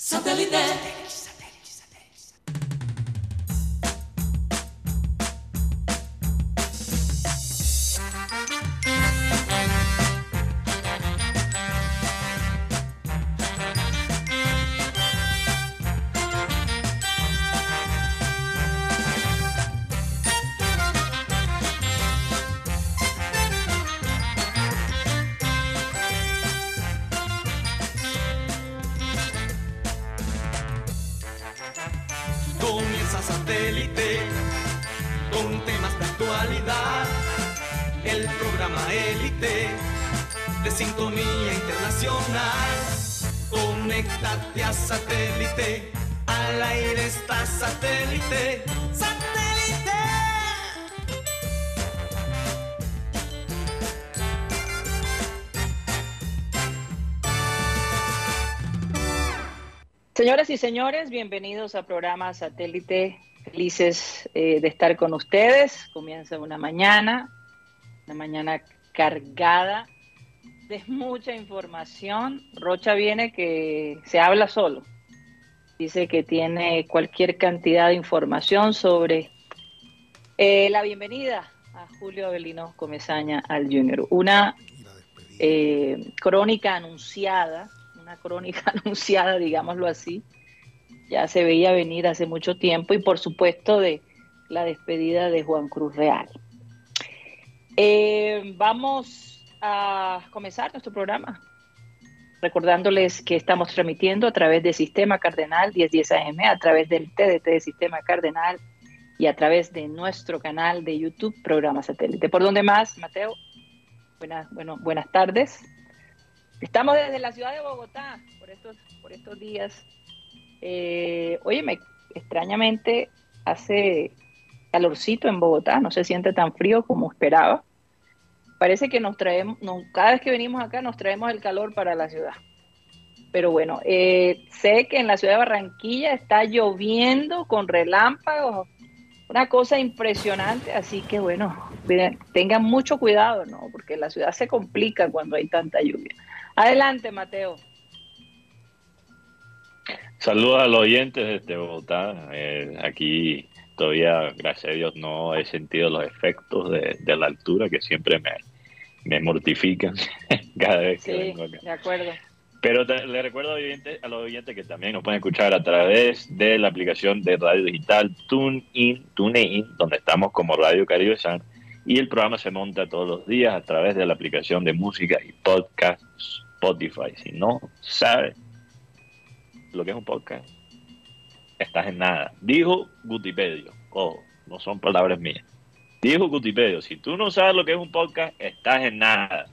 Satellite. Señoras y señores, bienvenidos a programa Satélite. Felices eh, de estar con ustedes. Comienza una mañana, una mañana cargada de mucha información. Rocha viene que se habla solo. Dice que tiene cualquier cantidad de información sobre eh, la bienvenida a Julio Avelino Comezaña al Junior. Una eh, crónica anunciada una crónica anunciada, digámoslo así. Ya se veía venir hace mucho tiempo y por supuesto de la despedida de Juan Cruz Real. Eh, vamos a comenzar nuestro programa recordándoles que estamos transmitiendo a través del Sistema Cardenal 1010 AM, a través del TDT de Sistema Cardenal y a través de nuestro canal de YouTube, Programa Satélite. ¿Por dónde más, Mateo? Buenas, bueno, buenas tardes. Estamos desde la ciudad de Bogotá por estos, días. Eh, óyeme, extrañamente hace calorcito en Bogotá, no se siente tan frío como esperaba. Parece que nos traemos, cada vez que venimos acá nos traemos el calor para la ciudad. Pero bueno, eh, sé que en la ciudad de Barranquilla está lloviendo con relámpagos, una cosa impresionante, así que bueno, tengan mucho cuidado, ¿no? Porque la ciudad se complica cuando hay tanta lluvia. Adelante, Mateo. Saludos a los oyentes de Bogotá. Eh, aquí todavía, gracias a Dios, no he sentido los efectos de, la altura que siempre me, me mortifican cada vez que vengo acá. De acuerdo. Pero le recuerdo a los, oyentes, que también nos pueden escuchar a través de la aplicación de radio digital TuneIn, TuneIn donde estamos como Radio Caribe San. Y el programa se monta todos los días a través de la aplicación de música y podcasts Spotify. Si no sabes lo que es un podcast, estás en nada. Dijo Gutipedio. Ojo, no son palabras mías. Dijo Gutipedio, si tú no sabes lo que es un podcast, estás en nada.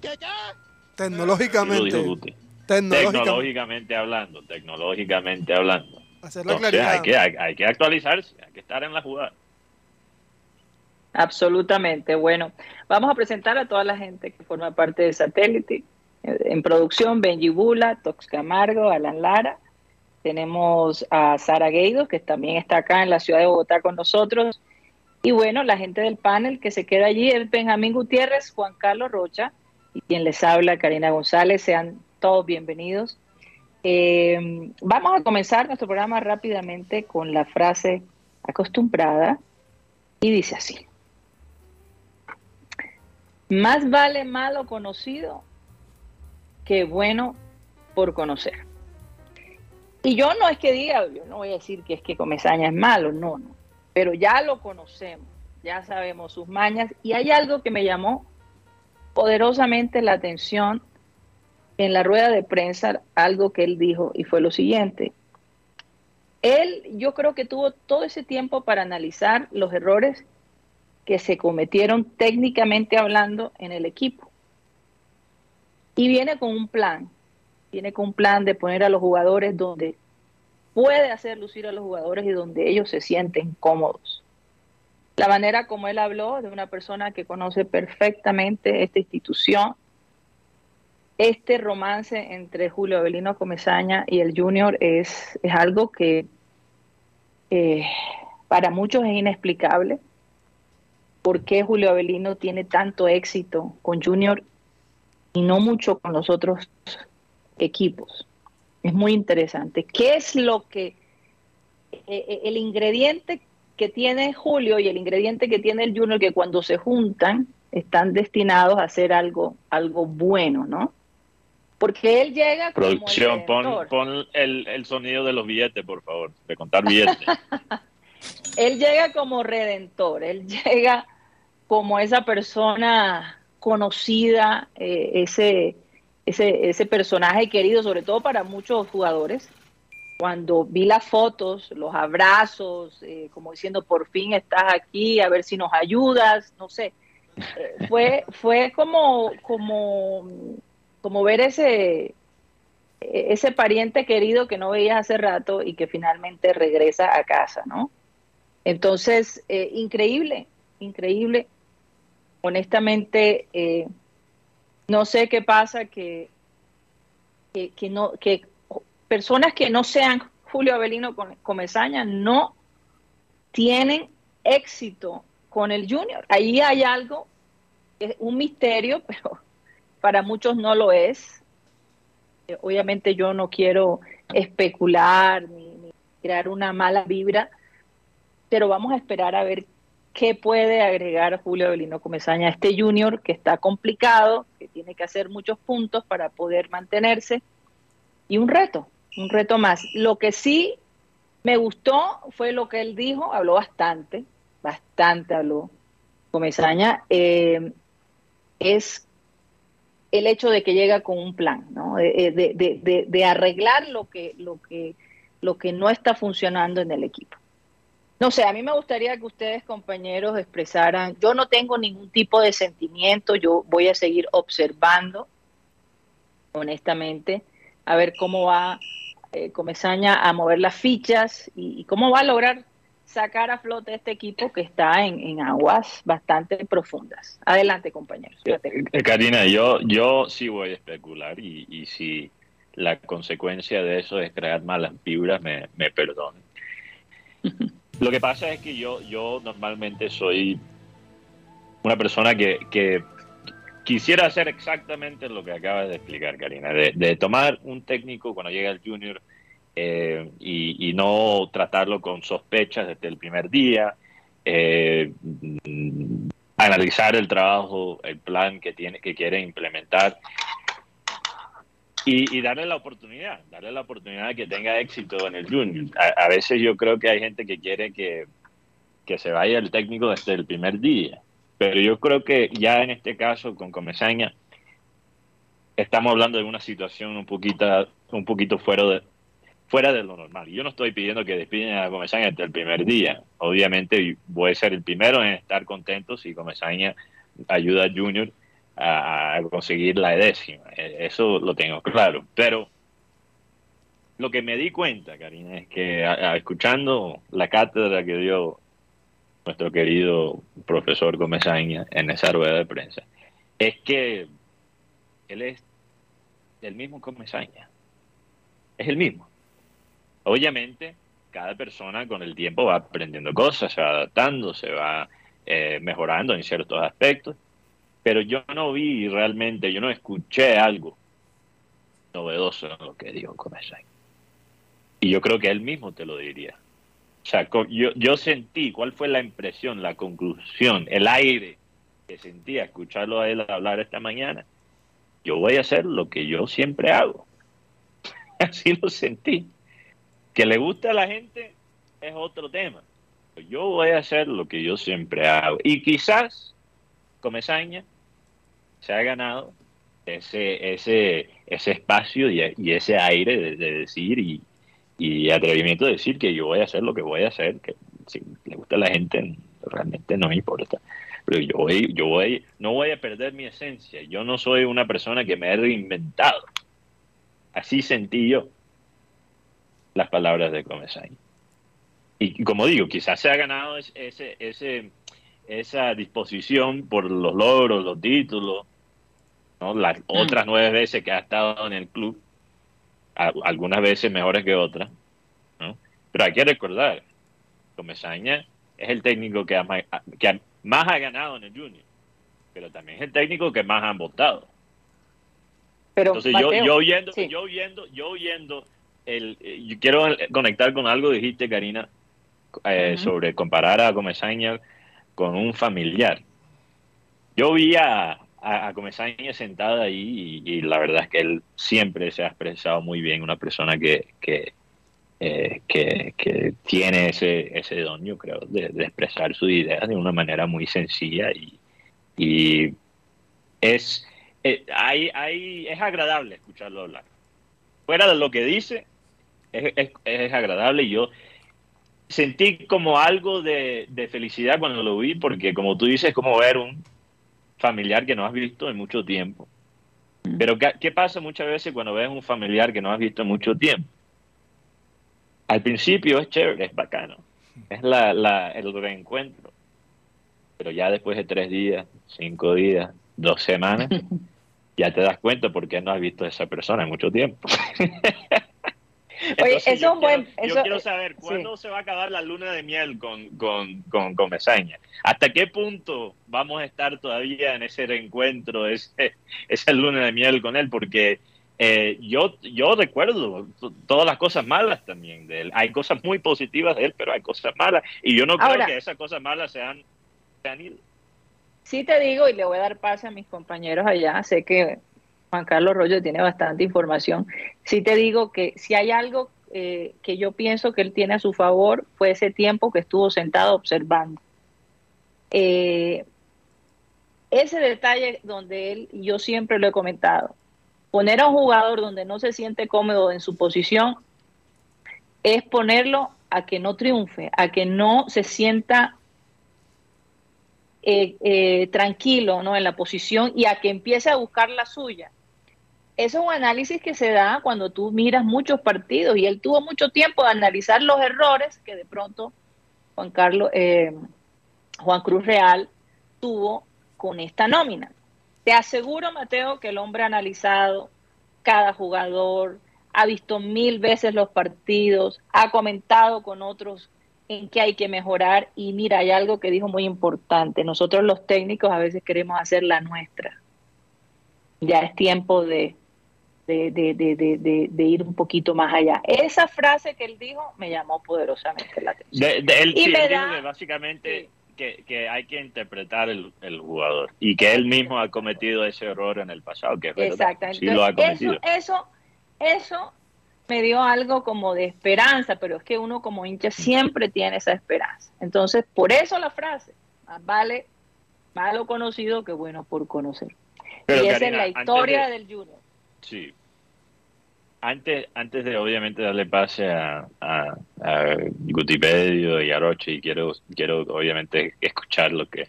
Tecnológicamente. Tecnológicamente. hablando, tecnológicamente hablando. hay, que, hay que actualizarse, hay que estar en la jugada. Absolutamente. Bueno, vamos a presentar a toda la gente que forma parte de Satélite. En producción, Benji Bula, Tox Camargo, Alan Lara. Tenemos a Sara Gueido, que también está acá en la ciudad de Bogotá con nosotros. Y bueno, la gente del panel que se queda allí es Benjamín Gutiérrez, Juan Carlos Rocha y quien les habla, Karina González. Sean todos bienvenidos. Eh, vamos a comenzar nuestro programa rápidamente con la frase acostumbrada y dice así. Más vale malo conocido qué bueno por conocer. Y yo no es que diga, yo no voy a decir que es que Comesaña es malo, no, no, pero ya lo conocemos, ya sabemos sus mañas y hay algo que me llamó poderosamente la atención en la rueda de prensa, algo que él dijo y fue lo siguiente. Él, yo creo que tuvo todo ese tiempo para analizar los errores que se cometieron técnicamente hablando en el equipo. Y viene con un plan, viene con un plan de poner a los jugadores donde puede hacer lucir a los jugadores y donde ellos se sienten cómodos. La manera como él habló de una persona que conoce perfectamente esta institución, este romance entre Julio Avelino Comezaña y el Junior es, es algo que eh, para muchos es inexplicable. ¿Por qué Julio Avelino tiene tanto éxito con Junior y no mucho con los otros equipos. Es muy interesante. ¿Qué es lo que, eh, eh, el ingrediente que tiene Julio y el ingrediente que tiene el Junior, que cuando se juntan están destinados a hacer algo, algo bueno, ¿no? Porque él llega como Producción, pon, pon el, el, sonido de los billetes, por favor, de contar billetes. él llega como redentor, él llega como esa persona conocida, eh, ese, ese, ese personaje querido, sobre todo para muchos jugadores. Cuando vi las fotos, los abrazos, eh, como diciendo, por fin estás aquí, a ver si nos ayudas, no sé. Eh, fue, fue como, como, como ver ese, ese pariente querido que no veías hace rato y que finalmente regresa a casa, ¿no? Entonces, increíble, increíble honestamente, eh, no sé qué pasa que, que, no, que personas que no sean Julio Avelino Comezaña no tienen éxito con el Junior. Ahí hay algo, es un misterio, pero para muchos no lo es. Eh, obviamente yo no quiero especular ni, ni crear una mala vibra, pero vamos a esperar a ver ¿Qué puede agregar Julio Avelino Comesaña a este junior que está complicado, que tiene que hacer muchos puntos para poder mantenerse? Y un reto, un reto más. Lo que sí me gustó fue lo que él dijo, habló bastante, bastante habló Comesaña, eh, es el hecho de que llega con un plan, ¿no? de, de, de, arreglar lo que, lo, que, lo que no está funcionando en el equipo. No sé, a mí me gustaría que ustedes, compañeros, expresaran, yo no tengo ningún tipo de sentimiento, yo voy a seguir observando, honestamente, a ver cómo va eh, Comesaña a mover las fichas y, cómo va a lograr sacar a flote este equipo que está en, aguas bastante profundas. Adelante, compañeros. Eh, eh, Karina, yo, yo sí voy a especular y, y si la consecuencia de eso es crear malas fibras, me, me perdonen. Lo que pasa es que yo, yo normalmente soy una persona que, quisiera hacer exactamente lo que acabas de explicar, Karina, de, tomar un técnico cuando llega el junior eh, y, no tratarlo con sospechas desde el primer día, eh, analizar el trabajo, el plan que tiene, que quiere implementar y, darle la oportunidad, darle la oportunidad de que tenga éxito en el junior. A, veces yo creo que hay gente que quiere que, se vaya el técnico desde el primer día, pero yo creo que ya en este caso con Comesaña estamos hablando de una situación un poquito, un poquito fuera de, fuera de lo normal. Yo no estoy pidiendo que despiden a Comesaña desde el primer día. Obviamente voy a ser el primero en estar contento si Comesaña ayuda a Junior a, conseguir la décima. E, eso lo tengo claro. Pero lo que me di cuenta, Karina, es que escuchando la cátedra que dio nuestro querido profesor Comesaña en esa rueda de prensa, es que él es el mismo Comesaña. Es el mismo. Obviamente, cada persona con el tiempo va aprendiendo cosas, se va adaptando, se va eh, mejorando en ciertos aspectos pero yo no vi realmente, yo no escuché algo novedoso en lo que dijo Comesay. Y yo creo que él mismo te lo diría. O sea, yo, yo sentí, ¿cuál fue la impresión, la conclusión, el aire que sentía escucharlo a él hablar esta mañana? Yo voy a hacer lo que yo siempre hago. Así lo sentí. Que le gusta a la gente es otro tema. Yo voy a hacer lo que yo siempre hago. Y quizás Comesaña se ha ganado ese, ese, ese espacio y, ese aire de, decir y, y, atrevimiento de decir que yo voy a hacer lo que voy a hacer, que si le gusta a la gente realmente no me importa. Pero yo voy, yo voy, no voy a perder mi esencia. Yo no soy una persona que me he reinventado. Así sentí yo las palabras de Comesaña. Y como digo, quizás se ha ganado ese, ese, esa disposición por los logros, los títulos, las mm. otras nueve veces que ha estado en el club, algunas veces mejores que otras, Pero hay que recordar, Comesaña es el técnico que, que más ha ganado en el Junior, pero también es el técnico que más han votado. Pero, Entonces yo, yo oyendo, yo oyendo, yo oyendo el, yo quiero conectar con algo dijiste, Karina, eh, sobre comparar a Comesaña con un familiar. Yo vi a, a, Comesaña sentada ahí y, la verdad es que él siempre se ha expresado muy bien, una persona que, que, eh, que, tiene ese, ese don, yo creo, de, expresar sus ideas de una manera muy sencilla y, y es, eh, hay, hay, es agradable escucharlo hablar. Fuera de lo que dice, es, es, es agradable y yo sentí como algo de, felicidad cuando lo vi, porque como tú dices, es como ver un familiar que no has visto en mucho tiempo. Pero ¿qué, pasa muchas veces cuando ves un familiar que no has visto en mucho tiempo? Al principio es chévere, es bacano, es la, la, el reencuentro. Pero ya después de tres días, cinco días, dos semanas, ya te das cuenta porque no has visto a esa persona en mucho tiempo. Oye, eso es buen. yo quiero saber cuándo se va a acabar la luna de miel con, con, con Comesaña. ¿Hasta qué punto vamos a estar todavía en ese reencuentro, ese, esa luna de miel con él? Porque eh, yo, yo recuerdo todas las cosas malas también de él. Hay cosas muy positivas de él, pero hay cosas malas. Y yo no creo que esas cosas malas sean, sean ido. Sí te digo, y le voy a dar pase a mis compañeros allá, sé que Juan Carlos Rollo tiene bastante información. Sí te digo que si hay algo eh, que yo pienso que él tiene a su favor, fue ese tiempo que estuvo sentado observando. Eh, ese detalle donde él, yo siempre lo he comentado, poner a un jugador donde no se siente cómodo en su posición es ponerlo a que no triunfe, a que no se sienta eh, tranquilo ¿no? en la posición y a que empiece a buscar la suya eso es un análisis que se da cuando tú miras muchos partidos y él tuvo mucho tiempo de analizar los errores que de pronto Juan Carlos, eh, Juan Cruz Real tuvo con esta nómina. Te aseguro, Mateo, que el hombre ha analizado cada jugador, ha visto mil veces los partidos, ha comentado con otros en qué hay que mejorar y mira, hay algo que dijo muy importante. Nosotros los técnicos a veces queremos hacer la nuestra. Ya es tiempo de de, de, de, ir un poquito más allá. Esa frase que él dijo me llamó poderosamente la atención. él, y me da, básicamente que, que, hay que interpretar el, el, jugador y que él mismo ha cometido ese error en el pasado, que es Exactamente. lo ha cometido. Eso, eso, eso me dio algo como de esperanza, pero es que uno como hincha siempre tiene esa esperanza. Entonces, por eso la frase, más vale malo conocido que bueno por conocer. y esa es la historia del Junior. Sí. Antes, antes de obviamente darle pase a, a, Gutipedio y a Roche, y quiero, quiero obviamente escuchar lo que,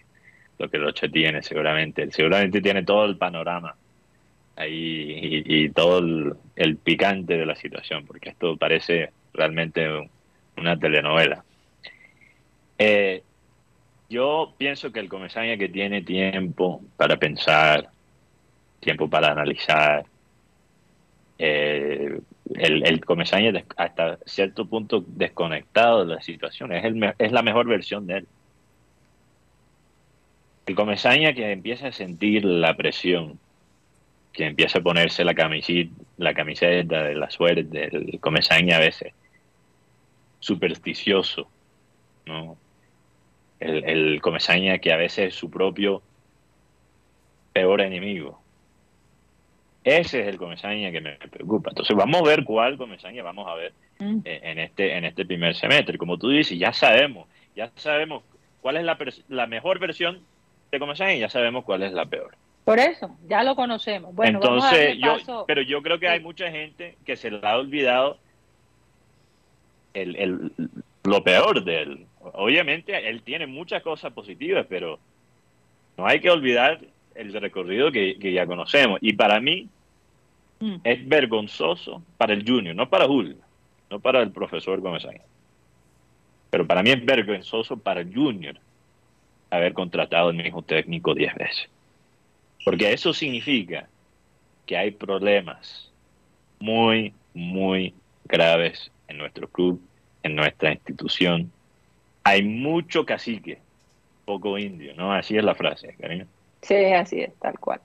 lo que Roche tiene seguramente. Seguramente tiene todo el panorama ahí y, todo el, picante de la situación, porque esto parece realmente una telenovela. Eh, yo pienso que el comesaña que tiene tiempo para pensar, tiempo para analizar, eh, el, el Comesaña hasta cierto punto desconectado de la situación, es, el, es la mejor versión de él. El Comesaña que empieza a sentir la presión, que empieza a ponerse la camiseta, la camiseta de la suerte, el Comesaña a veces supersticioso, ¿no? El, el Comesaña que a veces es su propio peor enemigo ese es el comesaña que me preocupa. Entonces vamos a ver cuál comesaña vamos a ver mm. en este en este primer semestre. Como tú dices, ya sabemos, ya sabemos cuál es la, la mejor versión de comesaña y ya sabemos cuál es la peor. Por eso, ya lo conocemos. Bueno, Entonces, yo, pero yo creo que hay mucha gente que se le ha olvidado el, el, lo peor de él. Obviamente, él tiene muchas cosas positivas, pero no hay que olvidar el recorrido que, que ya conocemos. Y para mí, Mm. Es vergonzoso para el junior, no para Julio, no para el profesor Gómez Pero para mí es vergonzoso para el junior haber contratado el mismo técnico 10 veces. Porque eso significa que hay problemas muy, muy graves en nuestro club, en nuestra institución. Hay mucho cacique, poco indio, ¿no? Así es la frase, cariño. Sí, así es, tal cual.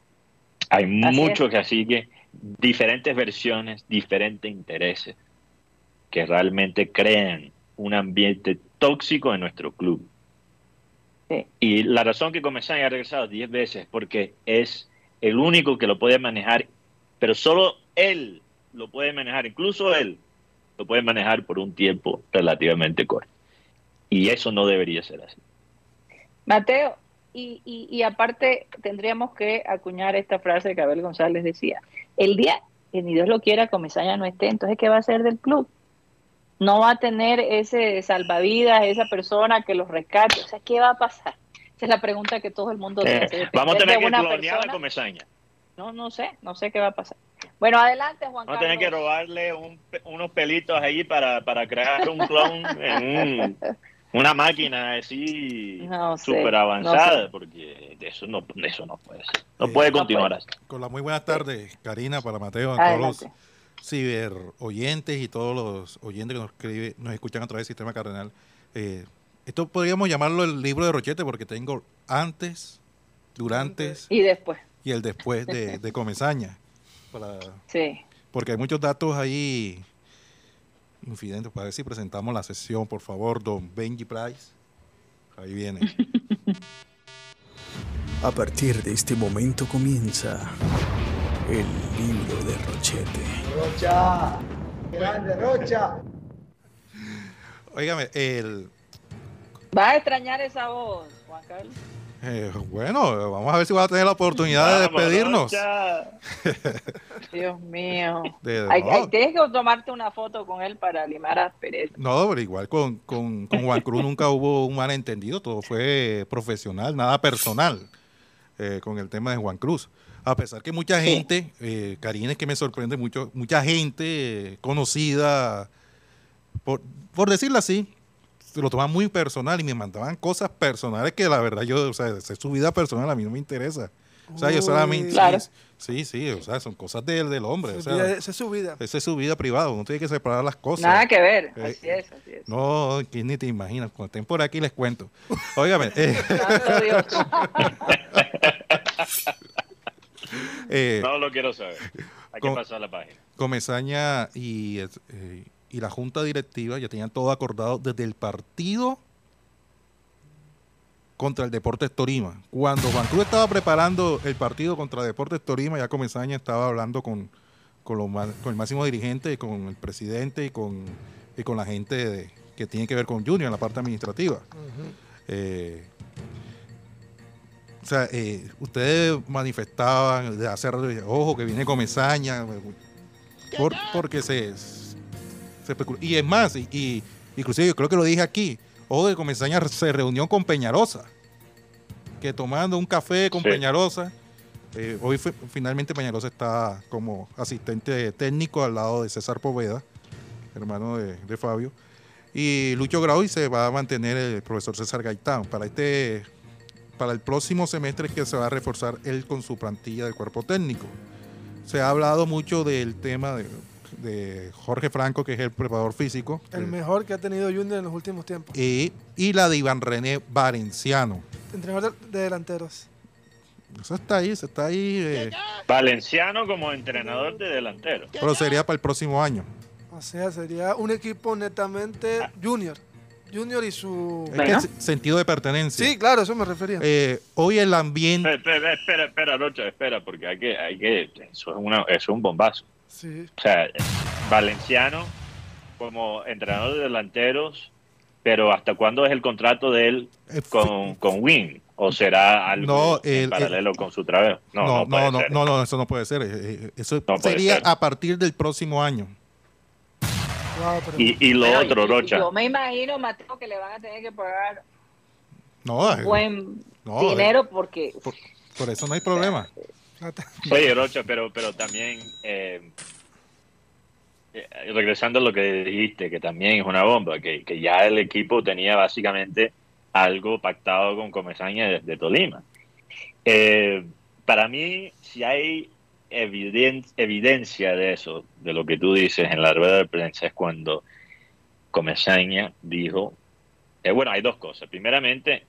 Hay mucho cacique diferentes versiones, diferentes intereses. que realmente crean un ambiente tóxico en nuestro club. Y la razón que Comesaña ha regresado 10 veces porque es el único que lo puede manejar, pero solo él lo puede manejar, incluso él lo puede manejar por un tiempo relativamente corto. Y eso no debería ser así. Mateo, y, y, aparte tendríamos que acuñar esta frase que Abel González decía, el día que ni Dios lo quiera, Comesaña no esté, entonces ¿qué va a hacer del club? No va a tener ese salvavidas, esa persona que los rescate, o sea, ¿qué va a pasar? Esa es la pregunta que todo el mundo eh, Vamos a tener que clonear a Comesaña. No, no sé, no sé qué va a pasar. Bueno, adelante, Juan Vamos a tener que robarle unos pelitos ahí para, para crear un clon en una máquina así súper avanzada, porque eso no, eso no puede ser. No puede continuar así. Con la muy buenas tardes, Karina, para Mateo, a todos los ciber oyentes y todos los oyentes que nos, escribe, nos escuchan a través del sistema cardenal. Eh, esto podríamos llamarlo el libro de Rochete porque tengo antes, durante y después. Y el después de, de Comezaña. sí. Porque hay muchos datos ahí infidentes. Para ver si presentamos la sesión, por favor, don Benji Price. Ahí viene. A partir de este momento comienza el libro de Rochete. Rocha, grande Rocha. Óigame, el... Va a extrañar esa voz, Juan Carlos. Eh, bueno, vamos a ver si va a tener la oportunidad de despedirnos. Dios mío. tienes que tomarte una foto con él para limar asperezas. No, pero igual con, con, Juan Cruz nunca hubo un malentendido, todo fue profesional, nada personal eh, con el tema de Juan Cruz. A pesar que mucha gente, eh, Karina es que me sorprende mucho, mucha gente conocida, por, por decirlo así, lo tomaban muy personal y me mandaban cosas personales que la verdad yo, o sea, es su vida personal, a mí no me interesa. O sea, yo solamente... Sí, sí, o sea, son cosas del, del hombre. esa es su vida. Esa es su vida privada, uno tiene que separar las cosas. Nada que ver, eh, así es, así es. No, ¿quién ni te imaginas? Cuando estén por aquí les cuento. Óigame. Eh, eh, no lo quiero saber. Hay que pasar la página. Comesaña y... Y la junta directiva ya tenían todo acordado desde el partido contra el Deportes Torima. Cuando Juan Cruz estaba preparando el partido contra Deportes Torima, ya Comesaña estaba hablando con, con, el máximo dirigente, con el presidente y con, y con la gente que tiene que ver con Junior en la parte administrativa. Eh, o sea, eh, ustedes manifestaban de hacer, ojo, que viene Comesaña, por, porque se, y es más, y, inclusive yo creo que lo dije aquí, Ojo de Comesaña se reunió con Peñarosa, que tomando un café con Peñarosa, eh, hoy finalmente Peñarosa está como asistente técnico al lado de César Poveda, hermano de, Fabio, y Lucho Grau y se va a mantener el profesor César Gaitán. Para este para el próximo semestre que se va a reforzar él con su plantilla de cuerpo técnico. Se ha hablado mucho del tema de de Jorge Franco, que es el preparador físico. El mejor que ha tenido Junior en los últimos tiempos. Y, la de Iván René Valenciano. Entrenador de, delanteros. Eso está ahí, eso está ahí. Eh. Valenciano como entrenador de delanteros. Pero sería para el próximo año. O sea, sería un equipo netamente junior. Junior y su sentido de pertenencia. Sí, claro, eso me refería. Eh, hoy el ambiente. Espera, espera, espera, Rocha, espera, porque hay que, hay que, eso es, una, eso es un bombazo. O sea, Valenciano como entrenador de delanteros, pero ¿hasta cuándo es el contrato de él eh, con, con Win? ¿O será algo en paralelo con su trabajo? No, no, no, no, no, eso no puede ser. Eh, eh, eso sería a partir del próximo año. y, lo otro, Rocha. Yo me imagino, Mateo, que le van a tener que pagar buen dinero porque... por, eso no hay problema. Oye, Rocha, pero, pero también, eh, eh, regresando a lo que dijiste, que también es una bomba, que, ya el equipo tenía básicamente algo pactado con Comesaña de, Tolima. Eh, para mí, si hay evidencia de eso, de lo que tú dices en la rueda de prensa, es cuando Comesaña dijo, bueno, hay dos cosas. Primeramente,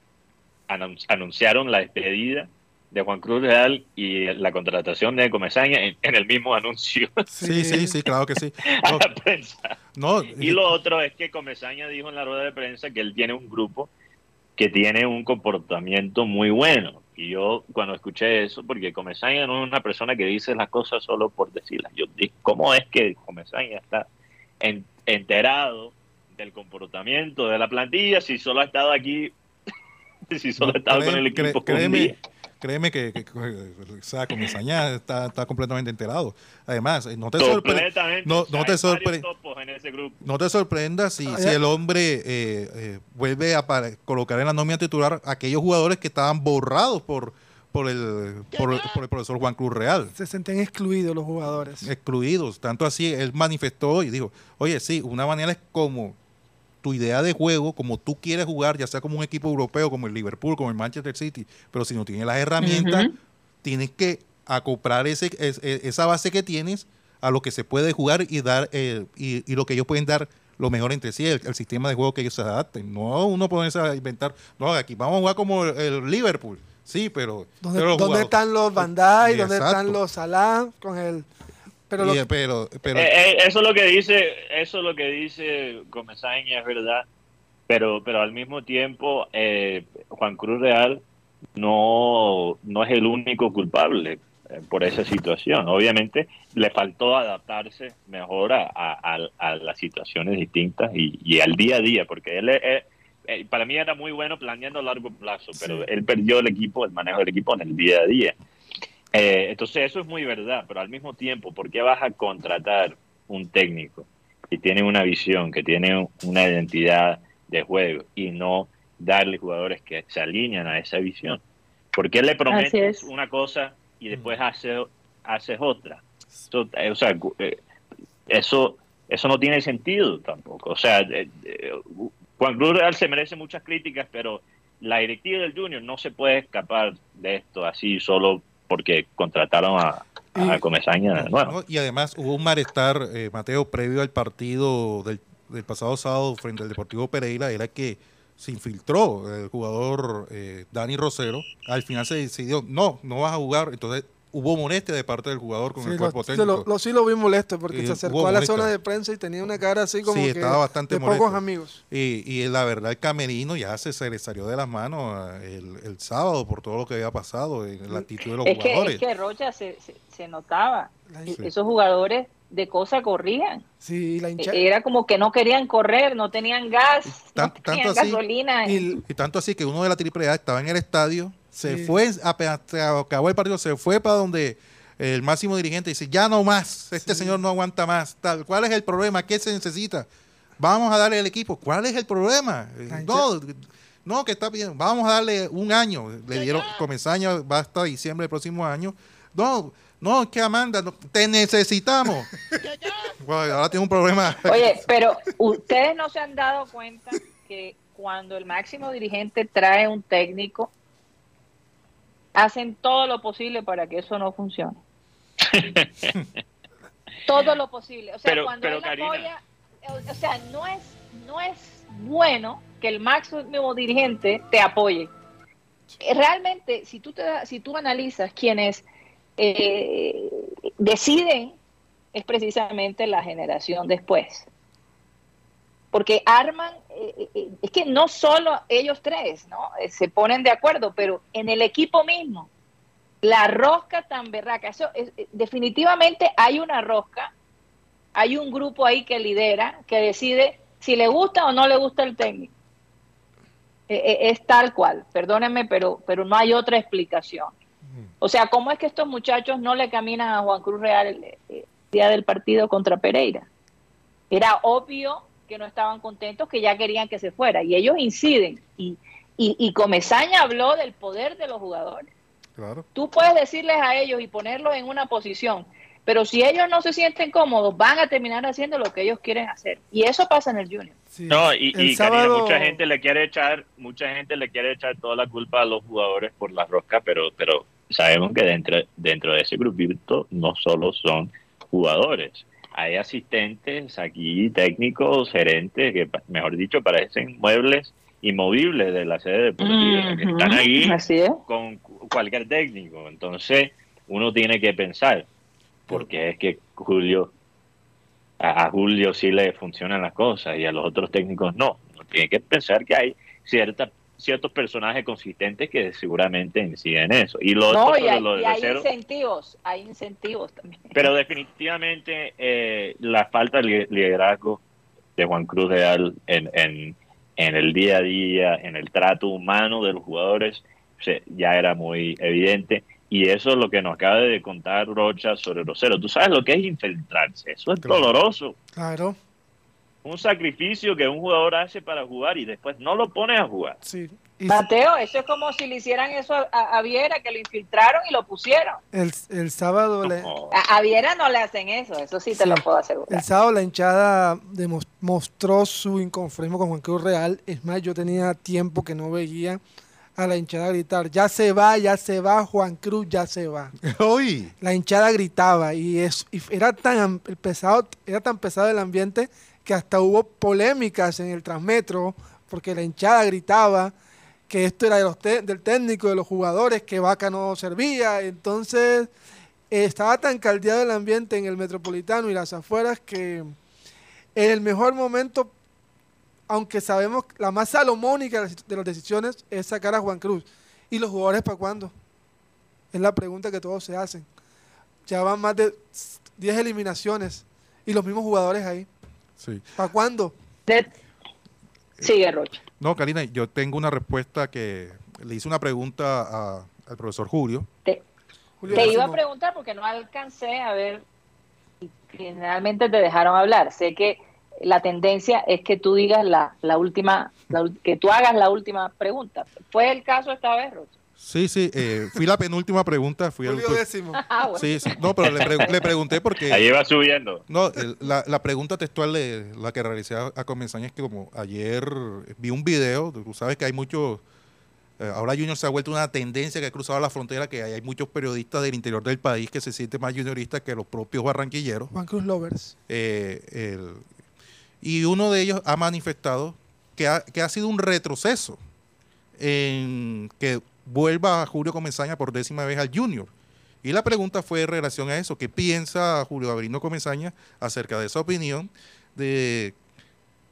anunciaron la despedida de Juan Cruz Real y la contratación de Comesaña en, el mismo anuncio. Sí, sí, sí, claro que sí. a la prensa. No, y lo otro es que Comesaña dijo en la rueda de prensa que él tiene un grupo que tiene un comportamiento muy bueno. Y yo cuando escuché eso, porque Comesaña no es una persona que dice las cosas solo por decirlas. Yo dije, ¿cómo es que Comesaña está enterado del comportamiento de la plantilla si solo ha estado aquí, si solo ha estado con el equipo créeme, créeme que, que, o sea, Comesaña está, está completamente enterado. Además, no te, sorpre no, no, te no te sorprendas si, si el hombre eh, eh, vuelve a colocar en la nómina titular aquellos jugadores que estaban borrados por, por el, por, el profesor Juan Cruz Real. Se sienten excluidos los jugadores. Excluidos. Tanto así, él manifestó y dijo, oye, sí, una manera es como tu idea de juego, como tú quieres jugar, ya sea como un equipo europeo, como el Liverpool, como el Manchester City, pero si no tienes las herramientas, tienes que acoplar ese, esa base que tienes a lo que se puede jugar y dar eh, y, lo que ellos pueden dar lo mejor entre sí, el, sistema de juego que ellos se adapten. No uno ponerse a inventar, no, aquí vamos a jugar como el, Liverpool. Sí, pero... ¿Dónde, están los Bandai? ¿Dónde están los Salah? Con el pero, pero, eh, eh, eso es lo que dice, eso es lo que dice Comesaña, es verdad. Pero, pero al mismo tiempo, eh, Juan Cruz Real no, no es el único culpable por esa situación. Obviamente le faltó adaptarse mejor a, a, las situaciones distintas y, al día a día, porque él, para mí era muy bueno planeando a largo plazo, pero él perdió el equipo, el manejo del equipo en el día a día. Eh, entonces eso es muy verdad, pero al mismo tiempo, ¿por qué vas a contratar un técnico que tiene una visión, que tiene una identidad de juego y no darle jugadores que se alinean a esa visión? ¿Por qué le prometes una cosa y después mm. haces hace otra? Eso, eh, o sea, eh, eso, eso no tiene sentido tampoco. O sea, Juan Cruz Real se merece muchas críticas, pero la directiva del Junior no se puede escapar de esto así solo porque contrataron a, a Comesaña Y además hubo un malestar, eh, Mateo, previo al partido del, pasado sábado frente al Deportivo Pereira, era que se infiltró el jugador eh, Dani Rosero. Al final se decidió, no, no vas a jugar. Entonces hubo molestia de parte del jugador con el cuerpo técnico. Lo, sí lo vi molesto porque se acercó a la zona de prensa y tenía una cara así como que estaba bastante de pocos amigos. Y, y, la verdad el camerino ya se, le salió de las manos eh, el, sábado por todo lo que había pasado en la actitud de los jugadores. Que, es que Rocha se, se, notaba. Esos jugadores de cosa corrían. Sí, la e, Era como que no querían correr, no tenían gas, no tenían gasolina. Y, y, tanto así que uno de la triple A estaba en el estadio se fue, apenas acabó el partido, se fue para donde el máximo dirigente dice, ya no más, este señor no aguanta más. Tal, ¿Cuál es el problema? ¿Qué se necesita? Vamos a darle el equipo. ¿Cuál es el problema? No, no, que está bien. Vamos a darle un año. Le dieron comezaña, va hasta diciembre del próximo año. No, no, que Amanda, te necesitamos. ahora tiene un problema. Oye, pero ustedes no se han dado cuenta que cuando el máximo dirigente trae un técnico, hacen todo lo posible para que eso no funcione. todo lo posible. O sea, cuando él apoya, o sea, no es, no es bueno que el máximo dirigente te apoye. Realmente, si tú, te, si tú analizas quienes eh, deciden, es precisamente la generación después porque arman, eh, eh, eh, es que no solo ellos tres, ¿no? se ponen de acuerdo, pero en el equipo mismo, la rosca tan berraca, eso definitivamente hay una rosca, hay un grupo ahí que lidera, que decide si le gusta o no le gusta el técnico. es tal cual, perdónenme, pero, pero no hay otra explicación. O sea, ¿cómo es que estos muchachos no le caminan a Juan Cruz Real el día del partido contra Pereira? Era obvio que no estaban contentos, que ya querían que se fuera. Y ellos inciden. Y, y, Comesaña habló del poder de los jugadores. Claro. Tú puedes decirles a ellos y ponerlos en una posición, pero si ellos no se sienten cómodos, van a terminar haciendo lo que ellos quieren hacer. Y eso pasa en el Junior. no, y, mucha gente le quiere echar, mucha gente le quiere echar toda la culpa a los jugadores por la rosca, pero, pero sabemos que dentro, dentro de ese grupito no solo son jugadores hay asistentes aquí, técnicos, gerentes, que mejor dicho parecen muebles inmovibles de la sede deportiva, que están ahí con, cualquier técnico. Entonces, uno tiene que pensar, porque es que Julio, a, a Julio sí le funcionan las cosas y a los otros técnicos no. Uno tiene que pensar que hay cierta, ciertos personajes consistentes que seguramente inciden en eso. Y lo No, otro y sobre hay, lo de y hay cero- incentivos, hay incentivos también. pero definitivamente eh, la falta de li- liderazgo de Juan Cruz Real en, en, en el día a día, en el trato humano de los jugadores, se- ya era muy evidente. Y eso es lo que nos acaba de contar Rocha sobre Rosero. Tú sabes lo que es infiltrarse. Eso es Claro. doloroso. Claro, Un sacrificio que un jugador hace para jugar y después no lo pone a jugar. sí. Y Mateo, eso es como si le hicieran eso a, a- Viera, que lo infiltraron y lo pusieron. el, el sábado le, No. A, a Viera no le hacen eso, eso sí te lo puedo asegurar. El sábado la hinchada mostró su inconformismo con Juan Cruz Real. Es más, yo tenía tiempo que no veía a la hinchada gritar, ya se va, ya se va, Juan Cruz, ya se va. Hoy. La hinchada gritaba y, es, y era, tan pesado, era tan pesado el ambiente que hasta hubo polémicas en el Transmetro porque la hinchada gritaba que esto era de los del técnico, de los jugadores, que Vaca no servía. Entonces eh, estaba tan caldeado el ambiente en el Metropolitano y las afueras que en el mejor momento, aunque sabemos la más salomónica de las- de las decisiones es sacar a Juan Cruz. ¿Y los jugadores para cuándo? Es la pregunta que todos se hacen. Ya van más de 10 eliminaciones y los mismos jugadores ahí. Sí. ¿Para cuándo? De- Sigue, Rocha. No, Karina, yo tengo una respuesta que le hice una pregunta a- al profesor Julio. Te, Julio te iba a preguntar porque no alcancé a ver si finalmente te dejaron hablar. Sé que la tendencia es que tú digas la, la última, la que tú hagas la última pregunta. ¿Fue el caso esta vez, Rocha? Sí, sí, eh, fui la penúltima pregunta. Fui el- Julio décimo. Ah, bueno. sí, sí. No, pero le, pre- le pregunté porque... Ahí va subiendo. No, el- la, la pregunta textual de la que realicé a, a Comenzaña es que como ayer vi un video, tú sabes que hay muchos, eh, ahora Junior se ha vuelto una tendencia que ha cruzado la frontera, que hay, hay muchos periodistas del interior del país que se sienten más junioristas que los propios barranquilleros. Juan Cruz Lovers. Eh, el- y uno de ellos ha manifestado que ha, que ha sido un retroceso en que vuelva Julio Comenzaña por décima vez al Junior. Y la pregunta fue en relación a eso, ¿qué piensa Julio Abrino Comenzaña acerca de esa opinión de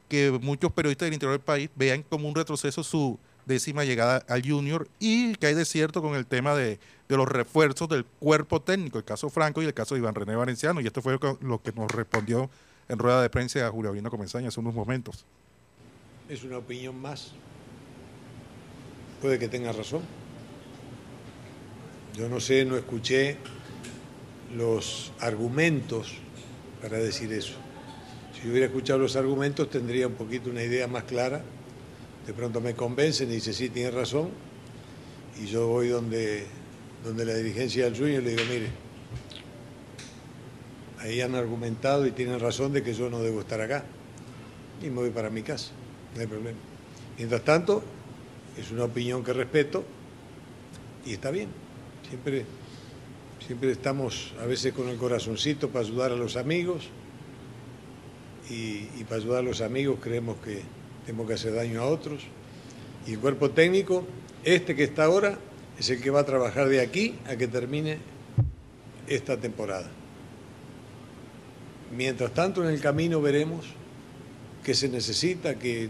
que muchos periodistas del interior del país vean como un retroceso su décima llegada al Junior y que hay de cierto con el tema de, de los refuerzos del cuerpo técnico, el caso Franco y el caso de Iván René Valenciano, y esto fue lo que, nos respondió en rueda de prensa a Julio Abrino Comenzaña hace unos momentos. Es una opinión más. Puede que tenga razón. Yo no sé, no escuché los argumentos para decir eso. Si hubiera escuchado los argumentos tendría un poquito una idea más clara. De pronto me convencen y dice, sí, tiene razón. Y yo voy donde, donde la dirigencia del sueño y le digo, mire, ahí han argumentado y tienen razón de que yo no debo estar acá. Y me voy para mi casa, no hay problema. Mientras tanto, es una opinión que respeto y está bien. Siempre, siempre estamos a veces con el corazoncito para ayudar a los amigos y, para ayudar a los amigos creemos que tenemos que hacer daño a otros. Y el cuerpo técnico, este que está ahora, es el que va a trabajar de aquí a que termine esta temporada. Mientras tanto, en el camino veremos qué se necesita, qué,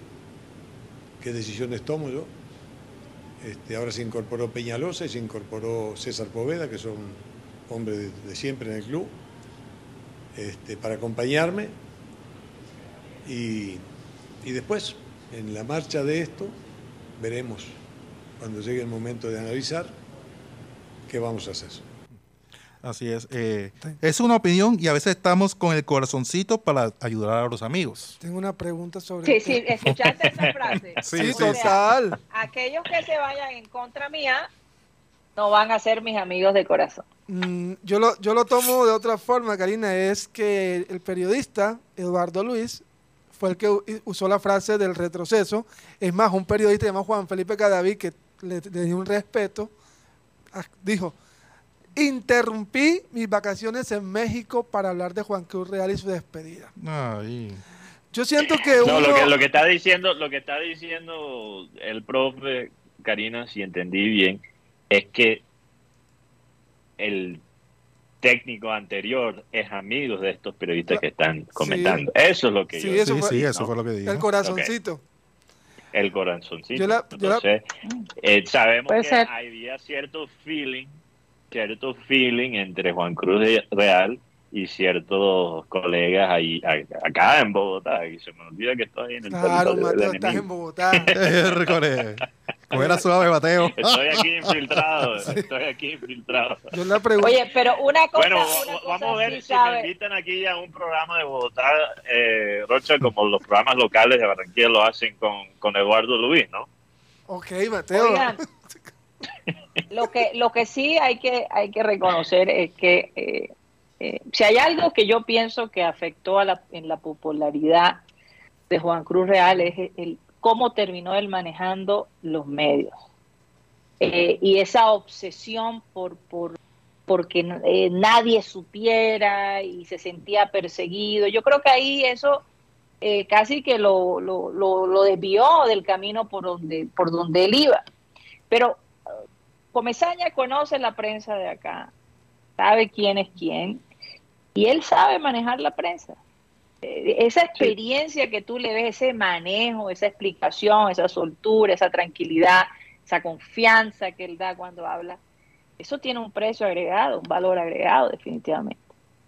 qué decisiones tomo yo. Este, ahora se incorporó Peñalosa y se incorporó César Poveda, que son hombres de, de siempre en el club, este, para acompañarme. Y, y después, en la marcha de esto, veremos, cuando llegue el momento de analizar, qué vamos a hacer. Así es. eh, es una opinión y a veces estamos con el corazoncito para ayudar a los amigos. Tengo una pregunta sobre Sí, sí, escuchaste esa frase. Sí, total. aquellos que se vayan en contra mía no van a ser mis amigos de corazón. Mm, yo, lo, yo lo tomo de otra forma, Karina, es que el periodista Eduardo Luis fue el que usó la frase del retroceso. Es más, un periodista llamado Juan Felipe Cadavid, que le, le dio un respeto, dijo, interrumpí mis vacaciones en México para hablar de Juan Cruz Real y su despedida. Ay, Yo siento que No, uno... lo que, lo que está diciendo, lo que está diciendo el profe Karina, si entendí bien, es que el técnico anterior es amigo de estos periodistas que están comentando. Eso es lo que Sí, yo eso Sí, fue- sí, eso fue lo que dijo. El corazoncito. el corazoncito. Yo la- yo la- Entonces, eh, sabemos Puede que ser. había cierto feeling, cierto feeling entre Juan Cruz de- Real y ciertos colegas ahí acá en Bogotá. Y se me olvida que estoy en el Claro, territorio del Mateo, estás en Bogotá. Era suave, Mateo. Estoy aquí infiltrado, estoy aquí infiltrado. Yo le pregunto. Oye, pero una cosa, Bueno, una cosa vamos a ver sí si sabe. me invitan aquí a un programa de Bogotá, eh, Rocha, como los programas locales de Barranquilla lo hacen con, con Eduardo Luis, ¿no? Ok, Mateo. Oigan, lo que, lo que sí hay que, hay que reconocer es que eh, eh, si hay algo que yo pienso que afectó a la, en la popularidad de Juan Cruz Real es el, cómo terminó él manejando los medios. Eh, y esa obsesión por, por porque nadie supiera y se sentía perseguido. Yo creo que ahí eso eh, casi que lo, lo, lo, lo desvió del camino por donde, por donde él iba. Pero Comesaña conoce la prensa de acá, sabe quién es quién, y él sabe manejar la prensa. Eh, esa experiencia que tú le ves, ese manejo, esa explicación, esa soltura, esa tranquilidad, esa confianza que él da cuando habla, eso tiene un precio agregado, un valor agregado definitivamente.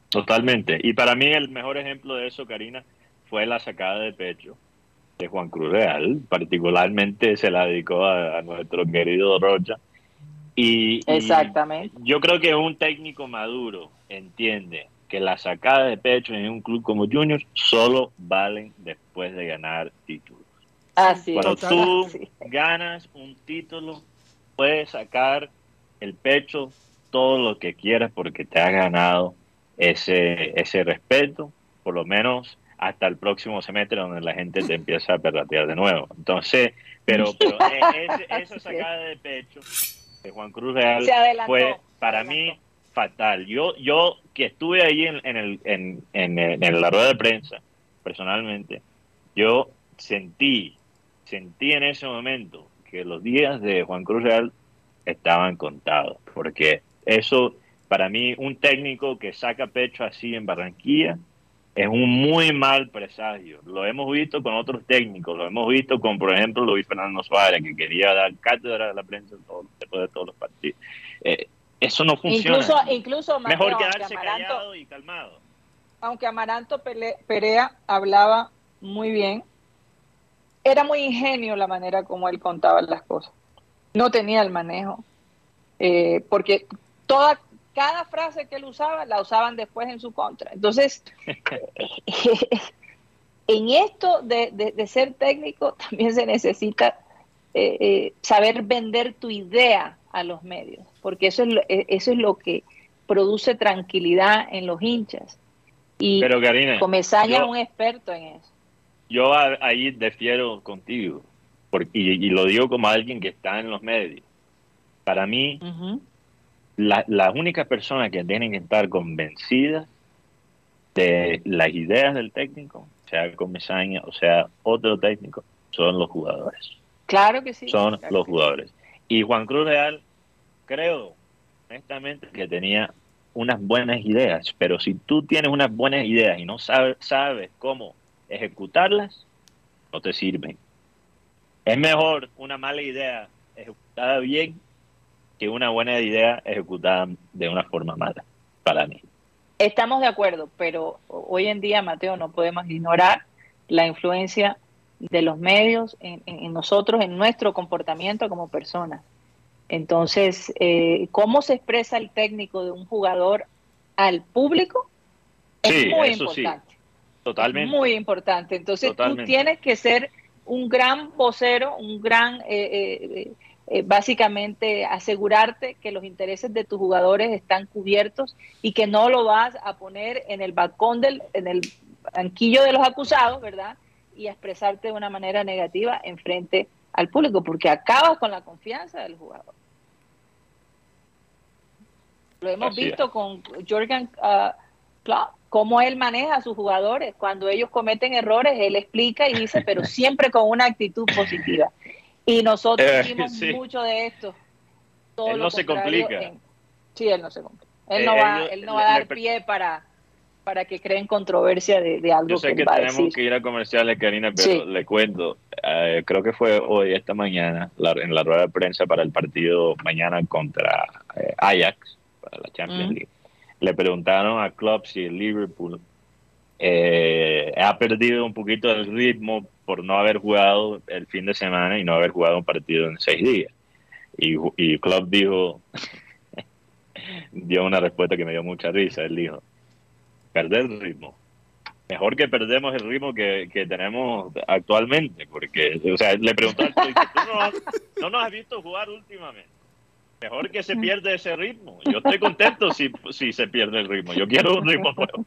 Totalmente. Y para mí el mejor ejemplo de eso, Karina, fue la sacada de pecho de Juan Cruz Real. Particularmente se la dedicó a, a nuestro querido Rocha. Y, y Exactamente. yo creo que un técnico maduro entiende que la sacada de pecho en un club como Juniors solo valen después de ganar títulos. Así Cuando es. tú Así. ganas un título, puedes sacar el pecho todo lo que quieras porque te has ganado ese, ese respeto, por lo menos hasta el próximo semestre donde la gente te empieza a perratear de nuevo. Entonces, pero, pero e- ese- esa sacada de pecho de Juan Cruz Real fue para mí fatal. Yo, yo que estuve ahí en, en, el, en, en, en la rueda de prensa, personalmente, yo sentí, sentí en ese momento que los días de Juan Cruz Real estaban contados, porque eso, para mí, un técnico que saca pecho así en Barranquilla es un muy mal presagio. Lo hemos visto con otros técnicos, lo hemos visto con, por ejemplo, Luis Fernando Suárez, que quería dar cátedra a la prensa todo- después de todos los partidos. Eh, eso no funciona. Incluso, incluso Mateo, Mejor quedarse Amaranto- callado y calmado. aunque Amaranto Perea hablaba muy bien, era muy ingenio la manera como él contaba las cosas. No tenía el manejo, eh, porque toda, cada frase que él usaba la usaban después en su contra. Entonces, en esto de, de- de ser técnico también se necesita eh, eh, saber vender tu idea a los medios, porque eso es lo, eh, eso es lo que produce tranquilidad en los hinchas. Y Pero Karina, Comesaña es un experto en eso. yo a- ahí defiero contigo, porque, y, y lo digo como alguien que está en los medios. Para mí, las únicas personas que tienen que estar convencidas de las ideas del técnico, sea Comesaña o sea otro técnico, son los jugadores. Claro que sí. son claro los jugadores. Y Juan Cruz Real, creo, honestamente, que tenía unas buenas ideas, pero si tú tienes unas buenas ideas y no sabes, sabes cómo ejecutarlas, no te sirven. Es mejor una mala idea ejecutada bien que una buena idea ejecutada de una forma mala, para mí. Estamos de acuerdo, pero hoy en día, Mateo, no podemos ignorar la influencia de los medios en, nosotros, en nuestro comportamiento como personas. Entonces, eh, ¿cómo se expresa el técnico de un jugador al público? Sí, es muy eso sí, importante. Totalmente. Muy importante. Entonces Totalmente. tú tienes que ser un gran vocero, un gran, eh, eh, eh, básicamente asegurarte que los intereses de tus jugadores están cubiertos y que no lo vas a poner en el balcón del, en el banquillo de los acusados, ¿verdad? Y a expresarte de una manera negativa en frente al público, porque acabas con la confianza del jugador. Lo hemos Así es. visto con Jorgen ah, Klopp, cómo él maneja a sus jugadores. Cuando ellos cometen errores, él explica y dice, pero siempre con una actitud positiva. Y nosotros Eh, vimos sí. mucho de esto. Todo Él no se complica. en- Sí, él no se compró. Él no va, él no va a dar pie para, para que creen controversia de, algo Yo sé que, tenemos que ir a comerciales, Karina, pero le cuento, eh, creo que fue hoy, esta mañana, en la rueda de prensa para el partido mañana contra eh, Ajax, para la Champions League, le preguntaron a Klopp si el Liverpool eh, ha perdido un poquito el ritmo por no haber jugado el fin de semana y no haber jugado un partido en seis días. Y, y Klopp dijo, dio una respuesta que me dio mucha risa, él dijo, perder el ritmo. Mejor que perdemos el ritmo que, tenemos actualmente, porque, o sea, le preguntó al ¿tú no, nos has visto jugar últimamente? Mejor que se pierda ese ritmo. Yo estoy contento si, si se pierde el ritmo. Yo quiero un ritmo nuevo.